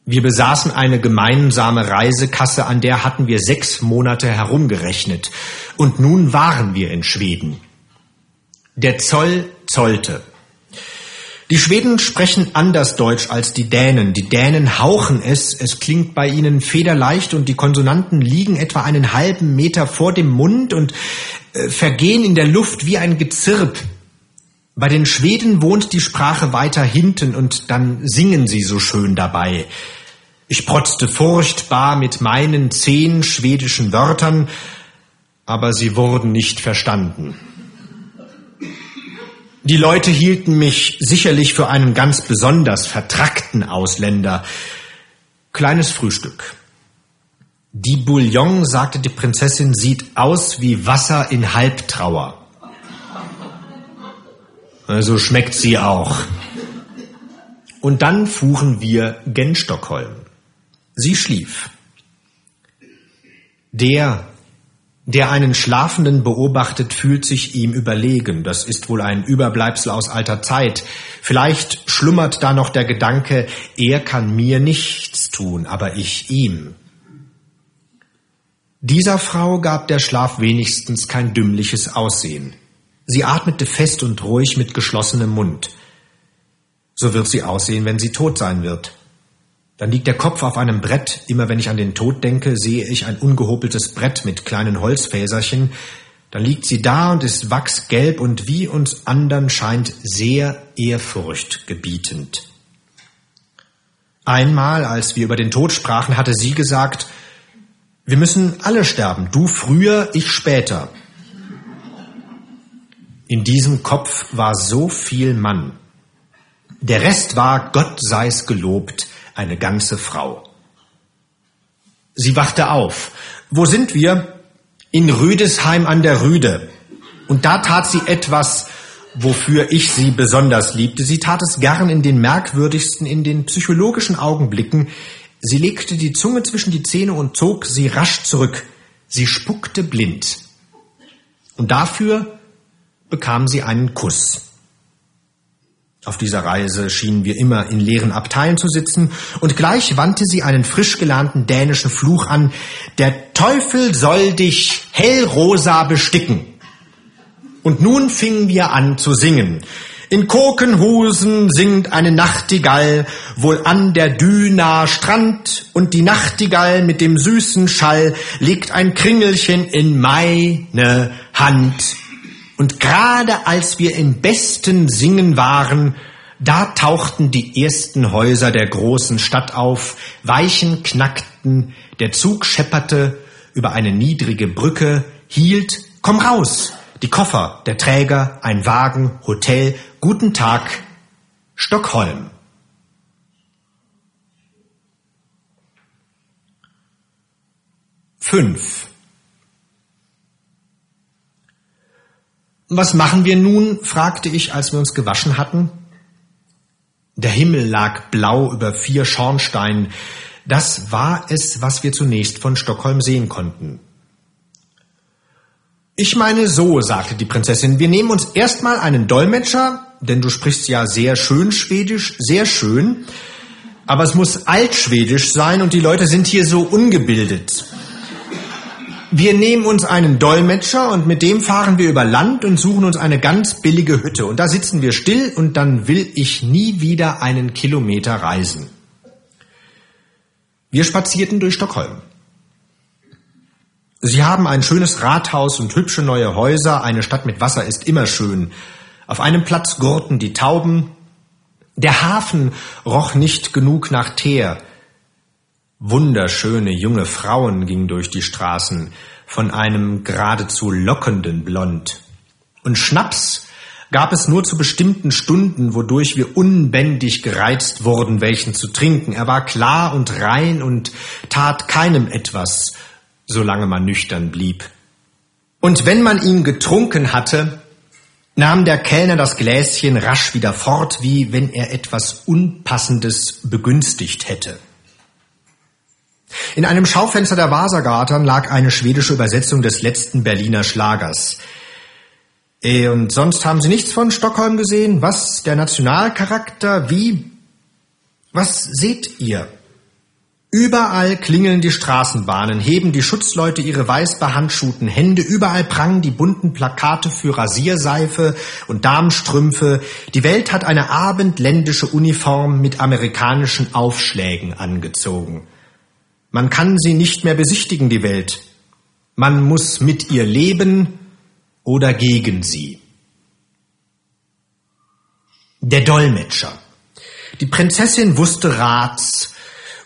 Wir besaßen eine gemeinsame Reisekasse, an der hatten wir sechs Monate herumgerechnet. Und nun waren wir in Schweden. Der Zoll zollte. Die Schweden sprechen anders Deutsch als die Dänen. Die Dänen hauchen es, es klingt bei ihnen federleicht und die Konsonanten liegen etwa einen halben Meter vor dem Mund und äh, vergehen in der Luft wie ein Gezirp. Bei den Schweden wohnt die Sprache weiter hinten und dann singen sie so schön dabei. Ich protzte furchtbar mit meinen zehn schwedischen Wörtern, aber sie wurden nicht verstanden. Die Leute hielten mich sicherlich für einen ganz besonders vertrackten Ausländer. Kleines Frühstück. Die Bouillon, sagte die Prinzessin, sieht aus wie Wasser in Halbtrauer. So schmeckt sie auch. und dann fuhren wir gen Stockholm. Sie schlief. Der, der einen Schlafenden beobachtet, fühlt sich ihm überlegen. Das ist wohl ein Überbleibsel aus alter Zeit. Vielleicht schlummert da noch der Gedanke, er kann mir nichts tun, aber ich ihm. Dieser Frau gab der Schlaf wenigstens kein dümmliches Aussehen. Sie atmete fest und ruhig mit geschlossenem Mund. So wird sie aussehen, wenn sie tot sein wird. Dann liegt der Kopf auf einem Brett. Immer wenn ich an den Tod denke, sehe ich ein ungehobeltes Brett mit kleinen Holzfäserchen. Dann liegt sie da und ist wachsgelb und wie uns anderen scheint sehr ehrfurchtgebietend. Einmal, als wir über den Tod sprachen, hatte sie gesagt, wir müssen alle sterben, du früher, ich später. In diesem Kopf war so viel Mann. Der Rest war, Gott sei's gelobt, eine ganze Frau. Sie wachte auf. Wo sind wir? In Rüdesheim an der Rüde. Und da tat sie etwas, wofür ich sie besonders liebte. Sie tat es gern in den merkwürdigsten, in den psychologischen Augenblicken. Sie legte die Zunge zwischen die Zähne und zog sie rasch zurück. Sie spuckte blind. Und dafür bekam sie einen Kuss. Auf dieser Reise schienen wir immer in leeren Abteilen zu sitzen, und gleich wandte sie einen frisch gelernten dänischen Fluch an, der Teufel soll dich hellrosa besticken. Und nun fingen wir an zu singen. In Kokenhusen singt eine Nachtigall wohl an der Düna Strand und die Nachtigall mit dem süßen Schall legt ein Kringelchen in meine Hand. Und gerade als wir im besten Singen waren, da tauchten die ersten Häuser der großen Stadt auf, Weichen knackten, der Zug schepperte über eine niedrige Brücke, hielt, komm raus, die Koffer, der Träger, ein Wagen, Hotel, guten Tag, Stockholm. Fünf. Was machen wir nun? fragte ich, als wir uns gewaschen hatten. Der Himmel lag blau über vier Schornsteinen. Das war es, was wir zunächst von Stockholm sehen konnten. Ich meine so, sagte die Prinzessin, wir nehmen uns erstmal einen Dolmetscher, denn du sprichst ja sehr schön Schwedisch, sehr schön, aber es muss altschwedisch sein und die Leute sind hier so ungebildet. Wir nehmen uns einen Dolmetscher und mit dem fahren wir über Land und suchen uns eine ganz billige Hütte. Und da sitzen wir still und dann will ich nie wieder einen Kilometer reisen. Wir spazierten durch Stockholm. Sie haben ein schönes Rathaus und hübsche neue Häuser. Eine Stadt mit Wasser ist immer schön. Auf einem Platz gurten die Tauben. Der Hafen roch nicht genug nach Teer. Wunderschöne junge Frauen gingen durch die Straßen, von einem geradezu lockenden Blond. Und Schnaps gab es nur zu bestimmten Stunden, wodurch wir unbändig gereizt wurden, welchen zu trinken. Er war klar und rein und tat keinem etwas, solange man nüchtern blieb. Und wenn man ihn getrunken hatte, nahm der Kellner das Gläschen rasch wieder fort, wie wenn er etwas Unpassendes begünstigt hätte. In einem Schaufenster der Wassergarten lag eine schwedische Übersetzung des letzten Berliner Schlagers. Äh, und sonst haben Sie nichts von Stockholm gesehen? Was? Der Nationalcharakter? Wie? Was seht ihr? Überall klingeln die Straßenbahnen, heben die Schutzleute ihre weiß behandschuhten Hände, überall prangen die bunten Plakate für Rasierseife und Damenstrümpfe. Die Welt hat eine abendländische Uniform mit amerikanischen Aufschlägen angezogen. Man kann sie nicht mehr besichtigen, die Welt. Man muss mit ihr leben oder gegen sie. Der Dolmetscher. Die Prinzessin wusste Rats,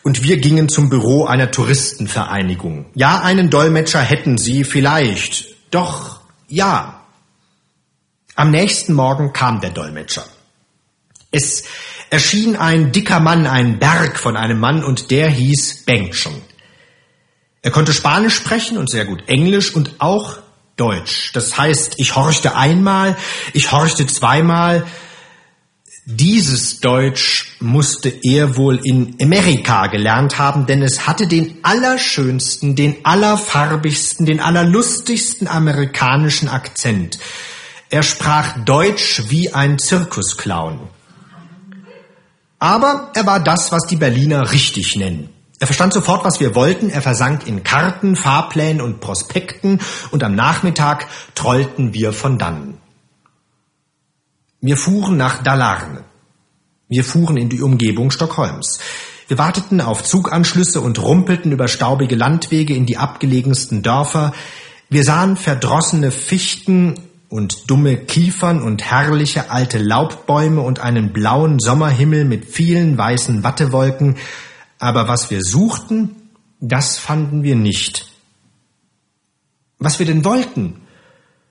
und wir gingen zum Büro einer Touristenvereinigung. Ja, einen Dolmetscher hätten sie vielleicht. Doch, ja. Am nächsten Morgen kam der Dolmetscher. Es erschien ein dicker Mann, ein Berg von einem Mann, und der hieß Bengtson. Er konnte Spanisch sprechen und sehr gut Englisch und auch Deutsch. Das heißt, ich horchte einmal, ich horchte zweimal. Dieses Deutsch musste er wohl in Amerika gelernt haben, denn es hatte den allerschönsten, den allerfarbigsten, den allerlustigsten amerikanischen Akzent. Er sprach Deutsch wie ein Zirkusclown. Aber er war das, was die Berliner richtig nennen. Er verstand sofort, was wir wollten. Er versank in Karten, Fahrplänen und Prospekten und am Nachmittag trollten wir von dannen. Wir fuhren nach Dalarne. Wir fuhren in die Umgebung Stockholms. Wir warteten auf Zuganschlüsse und rumpelten über staubige Landwege in die abgelegensten Dörfer. Wir sahen verdrossene Fichten und dumme Kiefern und herrliche alte Laubbäume und einen blauen Sommerhimmel mit vielen weißen Wattewolken. Aber was wir suchten, das fanden wir nicht. Was wir denn wollten,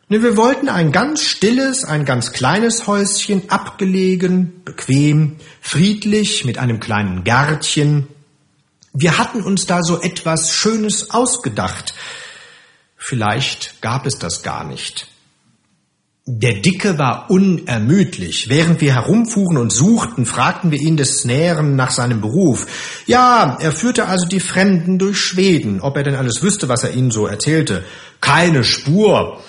Ne, wir wollten ein ganz stilles, ein ganz kleines Häuschen, abgelegen, bequem, friedlich, mit einem kleinen Gärtchen. Wir hatten uns da so etwas Schönes ausgedacht. Vielleicht gab es das gar nicht. Der Dicke war unermüdlich. Während wir herumfuhren und suchten, fragten wir ihn des Näheren nach seinem Beruf. Ja, er führte also die Fremden durch Schweden. Ob er denn alles wüsste, was er ihnen so erzählte? Keine Spur.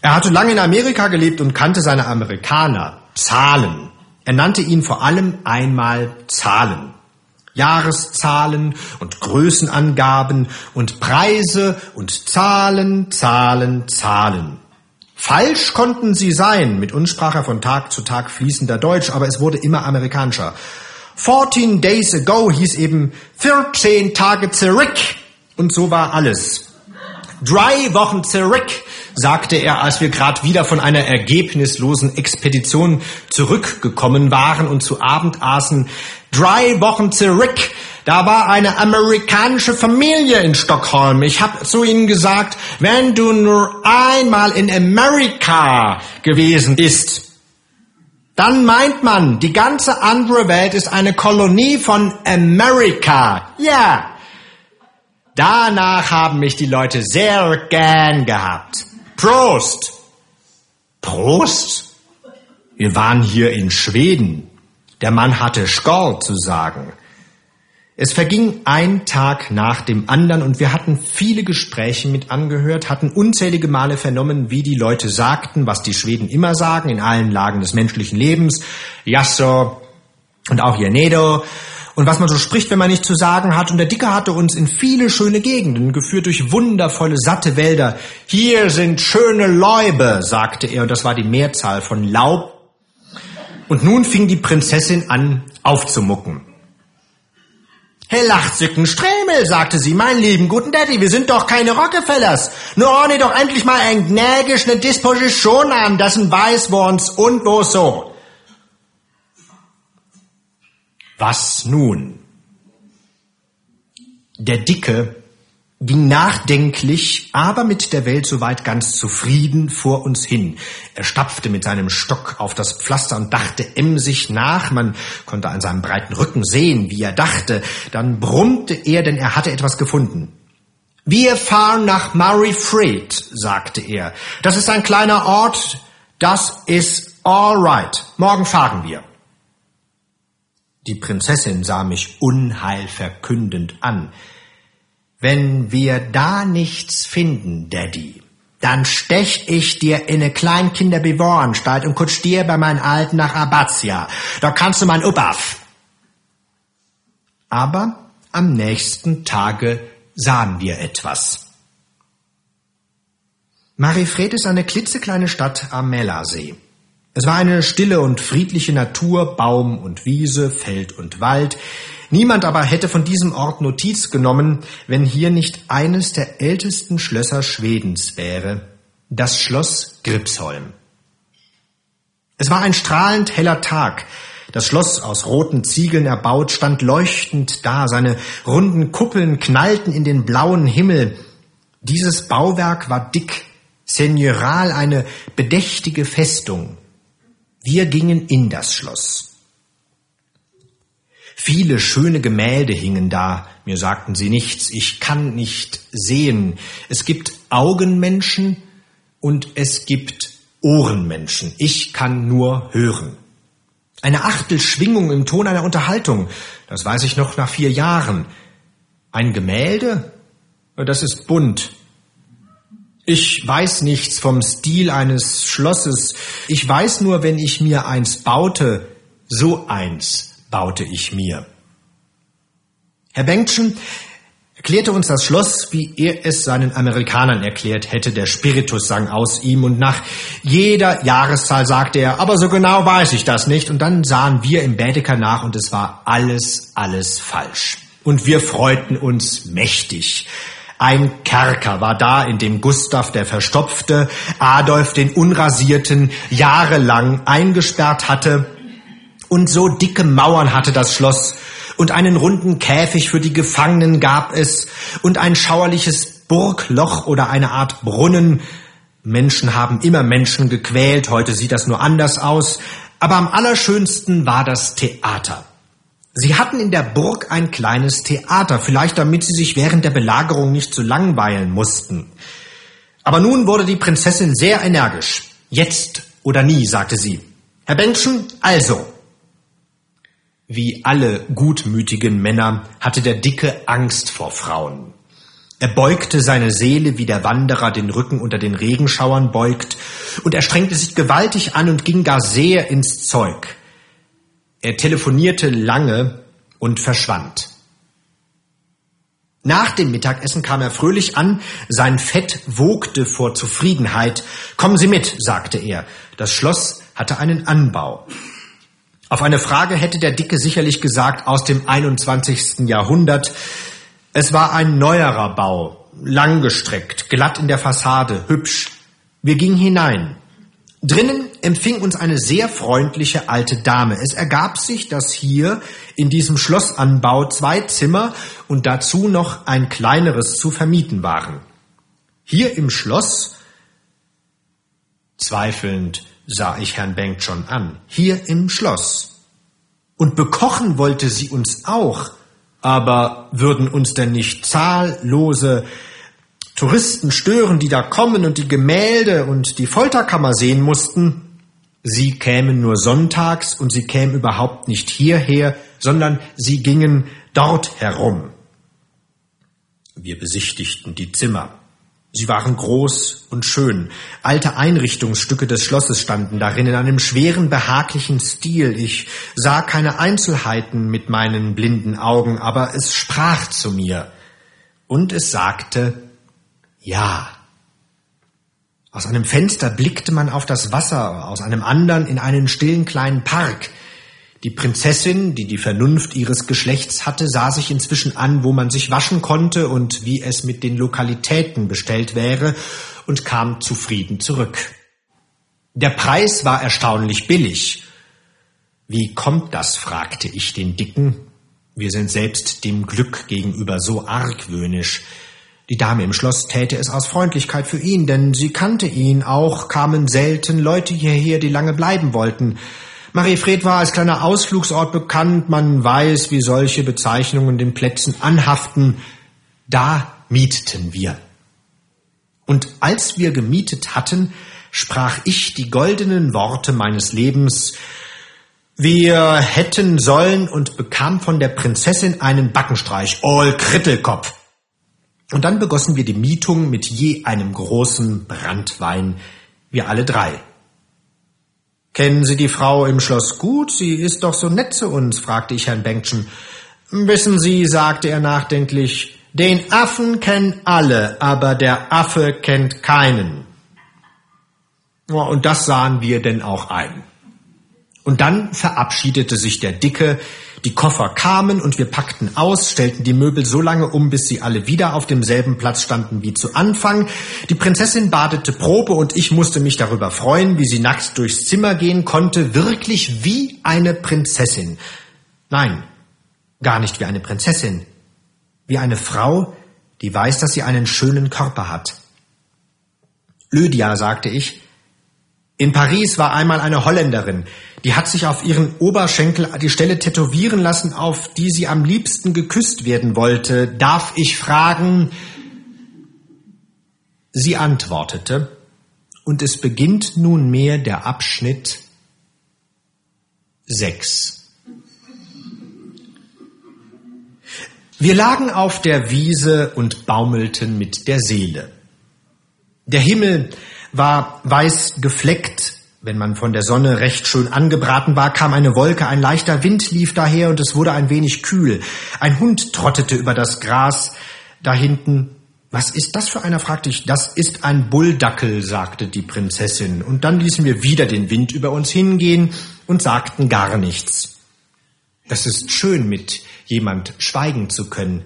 Er hatte lange in Amerika gelebt und kannte seine Amerikaner. Zahlen. Er nannte ihnen vor allem einmal Zahlen. Jahreszahlen und Größenangaben und Preise und Zahlen, Zahlen, Zahlen. Falsch konnten sie sein, mit uns sprach er von Tag zu Tag fließender Deutsch, aber es wurde immer amerikanischer. 14 days ago hieß eben 14 Tage zurück und so war alles. Drei Wochen zurück sagte er, als wir gerade wieder von einer ergebnislosen Expedition zurückgekommen waren und zu Abend aßen, drei Wochen zurück, da war eine amerikanische Familie in Stockholm. Ich habe zu ihnen gesagt, wenn du nur einmal in Amerika gewesen bist, dann meint man, die ganze andere Welt ist eine Kolonie von Amerika. Ja. Danach haben mich die Leute sehr gern gehabt. Prost! Prost! Wir waren hier in Schweden. Der Mann hatte Skål zu sagen. Es verging ein Tag nach dem anderen und wir hatten viele Gespräche mit angehört, hatten unzählige Male vernommen, wie die Leute sagten, was die Schweden immer sagen, in allen Lagen des menschlichen Lebens. Jasso und auch Janedo und was man so spricht, wenn man nichts zu sagen hat. Und der Dicke hatte uns in viele schöne Gegenden geführt durch wundervolle, satte Wälder. Hier sind schöne Läube, sagte er, und das war die Mehrzahl von Laub. Und nun fing die Prinzessin an aufzumucken. Herr Lachzücken Stremel, sagte sie, mein lieben guten Daddy, wir sind doch keine Rockefellers. Nur ordne doch endlich mal ein gnägisch ne Disposition an, das ein weiß wo's und wo so. Was nun? Der Dicke ging nachdenklich, aber mit der Welt soweit ganz zufrieden vor uns hin. Er stapfte mit seinem Stock auf das Pflaster und dachte emsig nach. Man konnte an seinem breiten Rücken sehen, wie er dachte. Dann brummte er, denn er hatte etwas gefunden. Wir fahren nach Murray Freed, sagte er. Das ist ein kleiner Ort. Das ist all right. Morgen fahren wir. Die Prinzessin sah mich unheilverkündend an. Wenn wir da nichts finden, Daddy, dann stech ich dir in eine Kleinkinderbewohranstalt und kutsch dir bei meinen Alten nach Abatia. Da kannst du mein Upaf. Aber am nächsten Tage sahen wir etwas. Marifred ist eine klitzekleine Stadt am Mälersee. Es war eine stille und friedliche Natur, Baum und Wiese, Feld und Wald. Niemand aber hätte von diesem Ort Notiz genommen, wenn hier nicht eines der ältesten Schlösser Schwedens wäre, das Schloss Gripsholm. Es war ein strahlend heller Tag. Das Schloss aus roten Ziegeln erbaut stand leuchtend da, seine runden Kuppeln knallten in den blauen Himmel. Dieses Bauwerk war dick, senioral, eine bedächtige Festung. Wir gingen in das Schloss. Viele schöne Gemälde hingen da, mir sagten sie nichts, ich kann nicht sehen. Es gibt Augenmenschen und es gibt Ohrenmenschen, ich kann nur hören. Eine Achtelschwingung im Ton einer Unterhaltung. Das weiß ich noch nach vier Jahren. Ein Gemälde? Das ist bunt. Ich weiß nichts vom Stil eines Schlosses. Ich weiß nur, wenn ich mir eins baute, so eins baute ich mir. Herr Bengtschen erklärte uns das Schloss, wie er es seinen Amerikanern erklärt hätte. Der Spiritus sang aus ihm und nach jeder Jahreszahl sagte er, aber so genau weiß ich das nicht. Und dann sahen wir im Bädeker nach und es war alles, alles falsch. Und wir freuten uns mächtig. Ein Kerker war da, in dem Gustav der Verstopfte Adolf den Unrasierten jahrelang eingesperrt hatte. Und so dicke Mauern hatte das Schloss, und einen runden Käfig für die Gefangenen gab es, und ein schauerliches Burgloch oder eine Art Brunnen. Menschen haben immer Menschen gequält, heute sieht das nur anders aus, aber am allerschönsten war das Theater. Sie hatten in der Burg ein kleines Theater, vielleicht damit sie sich während der Belagerung nicht zu langweilen mussten. Aber nun wurde die Prinzessin sehr energisch. Jetzt oder nie, sagte sie. Herr Bentschen, also. Wie alle gutmütigen Männer hatte der Dicke Angst vor Frauen. Er beugte seine Seele, wie der Wanderer den Rücken unter den Regenschauern beugt, und er strengte sich gewaltig an und ging gar sehr ins Zeug. Er telefonierte lange und verschwand. Nach dem Mittagessen kam er fröhlich an, sein Fett wogte vor Zufriedenheit. Kommen Sie mit, sagte er. Das Schloss hatte einen Anbau. Auf eine Frage hätte der Dicke sicherlich gesagt, aus dem 21. Jahrhundert. Es war ein neuerer Bau, langgestreckt, glatt in der Fassade, hübsch. Wir gingen hinein. Drinnen empfing uns eine sehr freundliche alte Dame. Es ergab sich, dass hier in diesem Schlossanbau zwei Zimmer und dazu noch ein kleineres zu vermieten waren. Hier im Schloss, zweifelnd sah ich Herrn Bengt schon an, hier im Schloss. Und bekochen wollte sie uns auch, aber würden uns denn nicht zahllose Touristen stören, die da kommen und die Gemälde und die Folterkammer sehen mussten, sie kämen nur sonntags und sie kämen überhaupt nicht hierher, sondern sie gingen dort herum. Wir besichtigten die Zimmer. Sie waren groß und schön. Alte Einrichtungsstücke des Schlosses standen darin in einem schweren, behaglichen Stil. Ich sah keine Einzelheiten mit meinen blinden Augen, aber es sprach zu mir. Und es sagte, ja. Aus einem Fenster blickte man auf das Wasser, aus einem anderen in einen stillen kleinen Park. Die Prinzessin, die die Vernunft ihres Geschlechts hatte, sah sich inzwischen an, wo man sich waschen konnte und wie es mit den Lokalitäten bestellt wäre, und kam zufrieden zurück. Der Preis war erstaunlich billig. Wie kommt das? fragte ich den Dicken. Wir sind selbst dem Glück gegenüber so argwöhnisch. Die Dame im Schloss täte es aus Freundlichkeit für ihn, denn sie kannte ihn, auch kamen selten Leute hierher, die lange bleiben wollten. Mariefred war als kleiner Ausflugsort bekannt, man weiß, wie solche Bezeichnungen den Plätzen anhaften. Da mieteten wir. Und als wir gemietet hatten, sprach ich die goldenen Worte meines Lebens, wir hätten sollen und bekam von der Prinzessin einen Backenstreich, all Krittelkopf. Und dann begossen wir die Mietung mit je einem großen Brandwein, wir alle drei. Kennen Sie die Frau im Schloss gut? Sie ist doch so nett zu uns, fragte ich Herrn Bengtschen. Wissen Sie, sagte er nachdenklich, den Affen kennen alle, aber der Affe kennt keinen. Und das sahen wir denn auch ein. Und dann verabschiedete sich der Dicke, die Koffer kamen und wir packten aus, stellten die Möbel so lange um, bis sie alle wieder auf demselben Platz standen wie zu Anfang. Die Prinzessin badete Probe und ich musste mich darüber freuen, wie sie nackt durchs Zimmer gehen konnte, wirklich wie eine Prinzessin. Nein, gar nicht wie eine Prinzessin, wie eine Frau, die weiß, dass sie einen schönen Körper hat. Lydia, sagte ich, in Paris war einmal eine Holländerin, die hat sich auf ihren Oberschenkel die Stelle tätowieren lassen, auf die sie am liebsten geküsst werden wollte. Darf ich fragen? Sie antwortete, und es beginnt nunmehr der Abschnitt 6 Wir lagen auf der Wiese und baumelten mit der Seele. Der Himmel war weiß gefleckt. Wenn man von der Sonne recht schön angebraten war, kam eine Wolke, ein leichter Wind lief daher und es wurde ein wenig kühl. Ein Hund trottete über das Gras. Da hinten was ist das für einer? fragte ich. Das ist ein Bulldackel, sagte die Prinzessin. Und dann ließen wir wieder den Wind über uns hingehen und sagten gar nichts. Es ist schön, mit jemand schweigen zu können.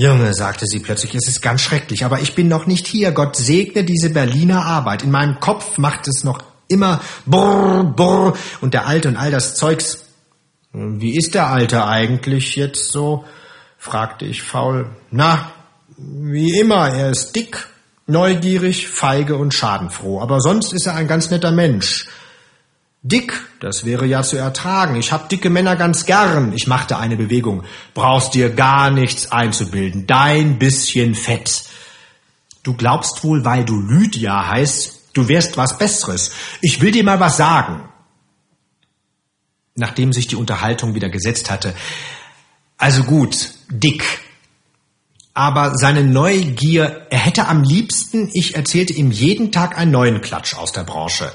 Junge, sagte sie plötzlich, es ist ganz schrecklich, aber ich bin noch nicht hier. Gott segne diese Berliner Arbeit. In meinem Kopf macht es noch immer brrr, brrr und der Alte und all das Zeugs. Wie ist der Alte eigentlich jetzt so? fragte ich faul. Na, wie immer, er ist dick, neugierig, feige und schadenfroh, aber sonst ist er ein ganz netter Mensch. Dick, das wäre ja zu ertragen. Ich hab dicke Männer ganz gern. Ich machte eine Bewegung. Brauchst dir gar nichts einzubilden. Dein bisschen Fett. Du glaubst wohl, weil du Lydia heißt, du wärst was Besseres. Ich will dir mal was sagen. Nachdem sich die Unterhaltung wieder gesetzt hatte, also gut, dick. Aber seine Neugier, er hätte am liebsten, ich erzählte ihm jeden Tag einen neuen Klatsch aus der Branche.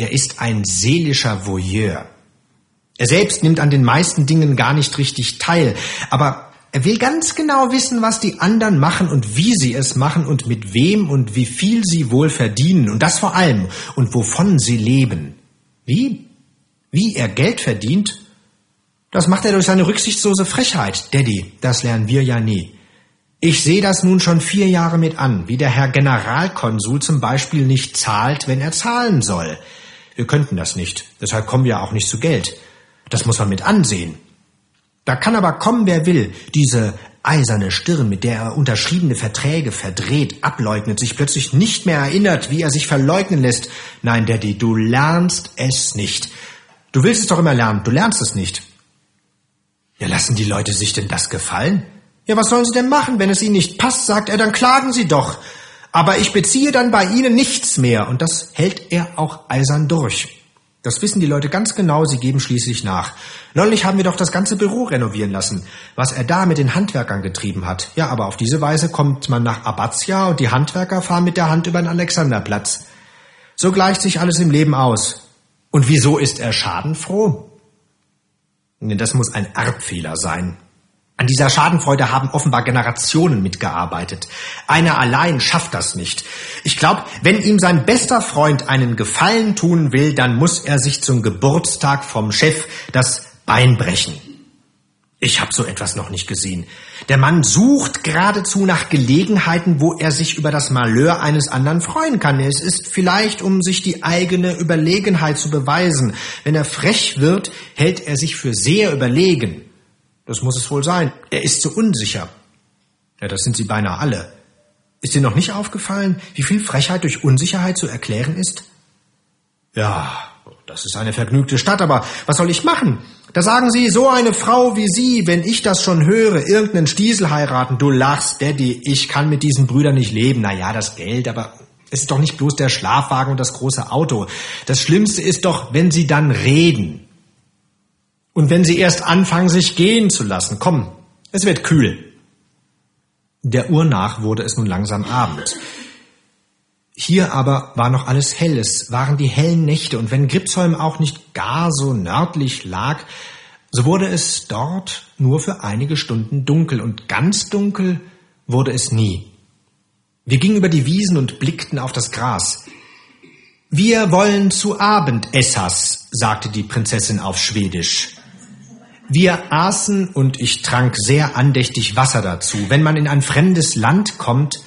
Er ist ein seelischer Voyeur. Er selbst nimmt an den meisten Dingen gar nicht richtig teil, aber er will ganz genau wissen, was die anderen machen und wie sie es machen und mit wem und wie viel sie wohl verdienen und das vor allem und wovon sie leben. Wie? Wie er Geld verdient? Das macht er durch seine rücksichtslose Frechheit, Daddy. Das lernen wir ja nie. Ich sehe das nun schon vier Jahre mit an, wie der Herr Generalkonsul zum Beispiel nicht zahlt, wenn er zahlen soll. Wir könnten das nicht, deshalb kommen wir auch nicht zu Geld. Das muss man mit ansehen. Da kann aber kommen, wer will. Diese eiserne Stirn, mit der er unterschriebene Verträge verdreht, ableugnet, sich plötzlich nicht mehr erinnert, wie er sich verleugnen lässt. Nein, Daddy, du lernst es nicht. Du willst es doch immer lernen, du lernst es nicht. Ja, lassen die Leute sich denn das gefallen? Ja, was sollen sie denn machen? Wenn es ihnen nicht passt, sagt er, dann klagen sie doch. Aber ich beziehe dann bei ihnen nichts mehr. Und das hält er auch eisern durch. Das wissen die Leute ganz genau, sie geben schließlich nach. Neulich haben wir doch das ganze Büro renovieren lassen, was er da mit den Handwerkern getrieben hat. Ja, aber auf diese Weise kommt man nach Abbazia und die Handwerker fahren mit der Hand über den Alexanderplatz. So gleicht sich alles im Leben aus. Und wieso ist er schadenfroh? Das muss ein Erbfehler sein. An dieser Schadenfreude haben offenbar Generationen mitgearbeitet. Einer allein schafft das nicht. Ich glaube, wenn ihm sein bester Freund einen Gefallen tun will, dann muss er sich zum Geburtstag vom Chef das Bein brechen. Ich habe so etwas noch nicht gesehen. Der Mann sucht geradezu nach Gelegenheiten, wo er sich über das Malheur eines anderen freuen kann. Es ist vielleicht, um sich die eigene Überlegenheit zu beweisen. Wenn er frech wird, hält er sich für sehr überlegen. Das muss es wohl sein. Er ist so unsicher. Ja, das sind sie beinahe alle. Ist dir noch nicht aufgefallen, wie viel Frechheit durch Unsicherheit zu erklären ist? Ja, das ist eine vergnügte Stadt, aber was soll ich machen? Da sagen sie, so eine Frau wie Sie, wenn ich das schon höre, irgendeinen Stiesel heiraten, du lachst, Daddy, ich kann mit diesen Brüdern nicht leben. Na ja, das Geld, aber es ist doch nicht bloß der Schlafwagen und das große Auto. Das Schlimmste ist doch, wenn sie dann reden. Und wenn sie erst anfangen, sich gehen zu lassen. Komm, es wird kühl. Der Uhr nach wurde es nun langsam Abend. Hier aber war noch alles hell, es waren die hellen Nächte, und wenn Gripsholm auch nicht gar so nördlich lag, so wurde es dort nur für einige Stunden dunkel, und ganz dunkel wurde es nie. Wir gingen über die Wiesen und blickten auf das Gras. Wir wollen zu Abend Essas, sagte die Prinzessin auf Schwedisch. Wir aßen und ich trank sehr andächtig Wasser dazu. Wenn man in ein fremdes Land kommt,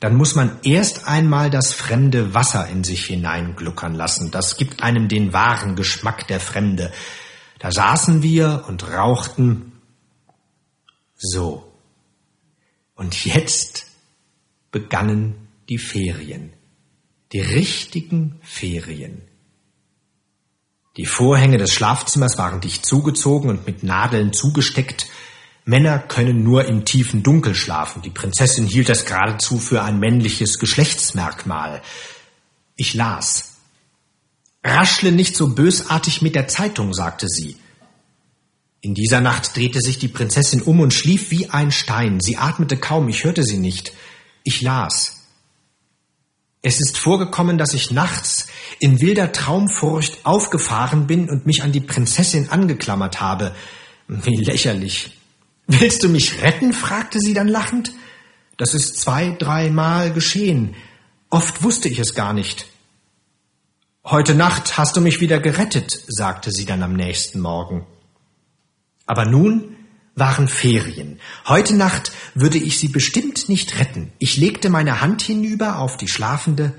dann muss man erst einmal das fremde Wasser in sich hineingluckern lassen. Das gibt einem den wahren Geschmack der Fremde. Da saßen wir und rauchten. So. Und jetzt begannen die Ferien. Die richtigen Ferien. Die Vorhänge des Schlafzimmers waren dicht zugezogen und mit Nadeln zugesteckt, Männer können nur im tiefen Dunkel schlafen. Die Prinzessin hielt das geradezu für ein männliches Geschlechtsmerkmal. Ich las. Raschle nicht so bösartig mit der Zeitung, sagte sie. In dieser Nacht drehte sich die Prinzessin um und schlief wie ein Stein. Sie atmete kaum, ich hörte sie nicht. Ich las. Es ist vorgekommen, dass ich nachts in wilder Traumfurcht aufgefahren bin und mich an die Prinzessin angeklammert habe. Wie lächerlich. Willst du mich retten? fragte sie dann lachend. Das ist zwei, dreimal geschehen. Oft wusste ich es gar nicht. Heute Nacht hast du mich wieder gerettet, sagte sie dann am nächsten Morgen. Aber nun waren Ferien. Heute Nacht würde ich sie bestimmt nicht retten. Ich legte meine Hand hinüber auf die Schlafende,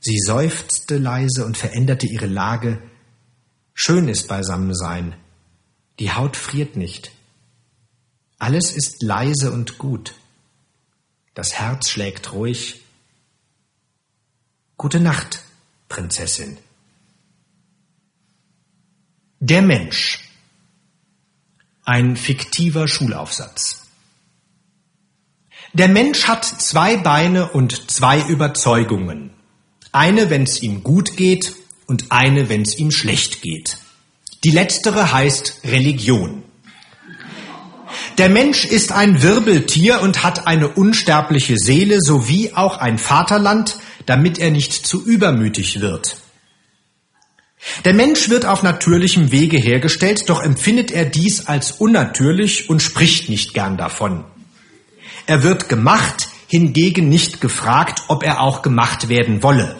sie seufzte leise und veränderte ihre Lage. Schön ist Beisammensein. Die Haut friert nicht. Alles ist leise und gut. Das Herz schlägt ruhig. Gute Nacht, Prinzessin. Der Mensch. Ein fiktiver Schulaufsatz. Der Mensch hat zwei Beine und zwei Überzeugungen. Eine, wenn es ihm gut geht und eine, wenn es ihm schlecht geht. Die letztere heißt Religion. Der Mensch ist ein Wirbeltier und hat eine unsterbliche Seele sowie auch ein Vaterland, damit er nicht zu übermütig wird. Der Mensch wird auf natürlichem Wege hergestellt, doch empfindet er dies als unnatürlich und spricht nicht gern davon. Er wird gemacht, hingegen nicht gefragt, ob er auch gemacht werden wolle.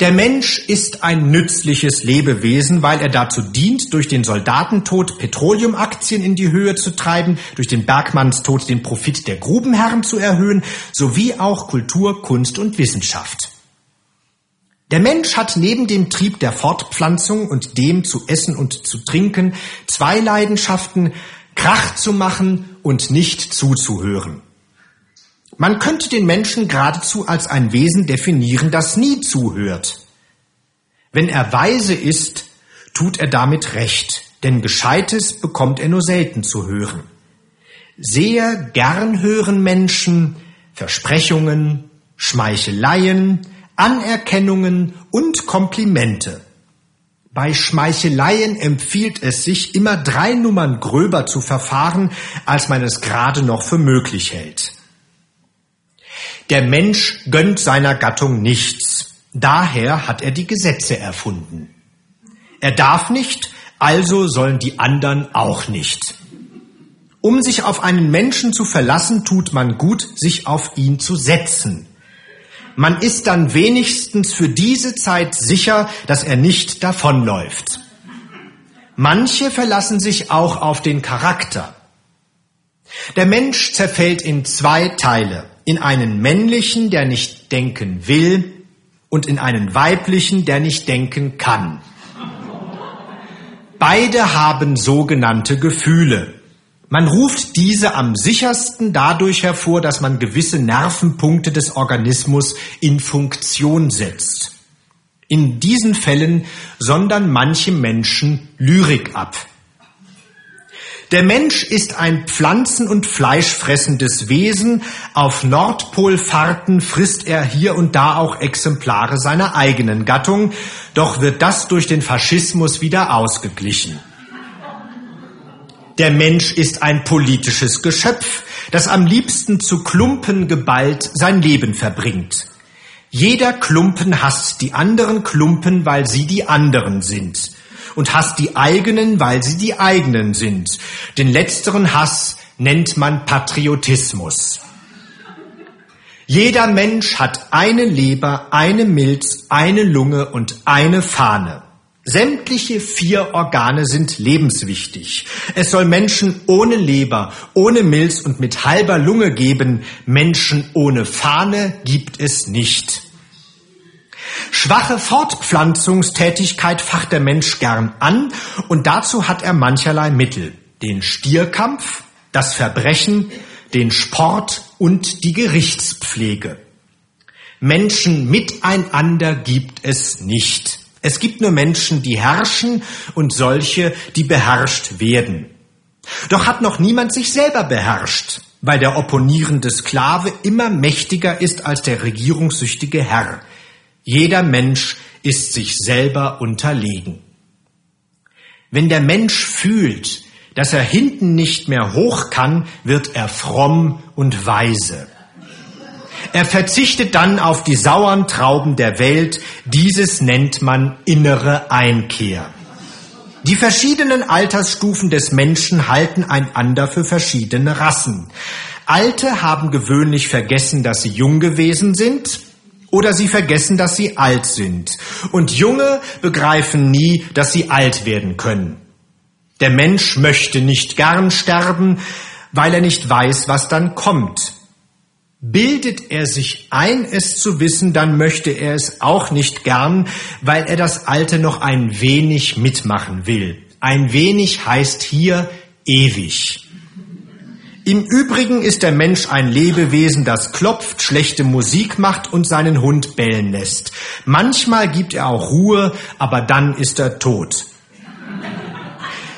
Der Mensch ist ein nützliches Lebewesen, weil er dazu dient, durch den Soldatentod Petroleumaktien in die Höhe zu treiben, durch den Bergmannstod den Profit der Grubenherren zu erhöhen, sowie auch Kultur, Kunst und Wissenschaft. Der Mensch hat neben dem Trieb der Fortpflanzung und dem zu essen und zu trinken zwei Leidenschaften, Krach zu machen und nicht zuzuhören. Man könnte den Menschen geradezu als ein Wesen definieren, das nie zuhört. Wenn er weise ist, tut er damit recht, denn Gescheites bekommt er nur selten zu hören. Sehr gern hören Menschen Versprechungen, Schmeicheleien, Anerkennungen und Komplimente. Bei Schmeicheleien empfiehlt es sich, immer drei Nummern gröber zu verfahren, als man es gerade noch für möglich hält. Der Mensch gönnt seiner Gattung nichts. Daher hat er die Gesetze erfunden. Er darf nicht, also sollen die anderen auch nicht. Um sich auf einen Menschen zu verlassen, tut man gut, sich auf ihn zu setzen. Man ist dann wenigstens für diese Zeit sicher, dass er nicht davonläuft. Manche verlassen sich auch auf den Charakter. Der Mensch zerfällt in zwei Teile, in einen männlichen, der nicht denken will, und in einen weiblichen, der nicht denken kann. Beide haben sogenannte Gefühle. Man ruft diese am sichersten dadurch hervor, dass man gewisse Nervenpunkte des Organismus in Funktion setzt. In diesen Fällen sondern manche Menschen Lyrik ab. Der Mensch ist ein pflanzen- und fleischfressendes Wesen. Auf Nordpolfahrten frisst er hier und da auch Exemplare seiner eigenen Gattung. Doch wird das durch den Faschismus wieder ausgeglichen. Der Mensch ist ein politisches Geschöpf, das am liebsten zu Klumpen geballt sein Leben verbringt. Jeder Klumpen hasst die anderen Klumpen, weil sie die anderen sind. Und hasst die eigenen, weil sie die eigenen sind. Den letzteren Hass nennt man Patriotismus. Jeder Mensch hat eine Leber, eine Milz, eine Lunge und eine Fahne. Sämtliche vier Organe sind lebenswichtig. Es soll Menschen ohne Leber, ohne Milz und mit halber Lunge geben. Menschen ohne Fahne gibt es nicht. Schwache Fortpflanzungstätigkeit facht der Mensch gern an und dazu hat er mancherlei Mittel. Den Stierkampf, das Verbrechen, den Sport und die Gerichtspflege. Menschen miteinander gibt es nicht. Es gibt nur Menschen, die herrschen und solche, die beherrscht werden. Doch hat noch niemand sich selber beherrscht, weil der opponierende Sklave immer mächtiger ist als der regierungssüchtige Herr. Jeder Mensch ist sich selber unterlegen. Wenn der Mensch fühlt, dass er hinten nicht mehr hoch kann, wird er fromm und weise. Er verzichtet dann auf die sauren Trauben der Welt. Dieses nennt man innere Einkehr. Die verschiedenen Altersstufen des Menschen halten einander für verschiedene Rassen. Alte haben gewöhnlich vergessen, dass sie jung gewesen sind, oder sie vergessen, dass sie alt sind. Und Junge begreifen nie, dass sie alt werden können. Der Mensch möchte nicht gern sterben, weil er nicht weiß, was dann kommt. Bildet er sich ein, es zu wissen, dann möchte er es auch nicht gern, weil er das Alte noch ein wenig mitmachen will. Ein wenig heißt hier ewig. Im Übrigen ist der Mensch ein Lebewesen, das klopft, schlechte Musik macht und seinen Hund bellen lässt. Manchmal gibt er auch Ruhe, aber dann ist er tot.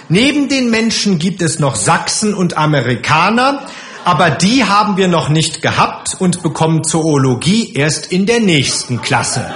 Neben den Menschen gibt es noch Sachsen und Amerikaner, aber die haben wir noch nicht gehabt und bekommen Zoologie erst in der nächsten Klasse.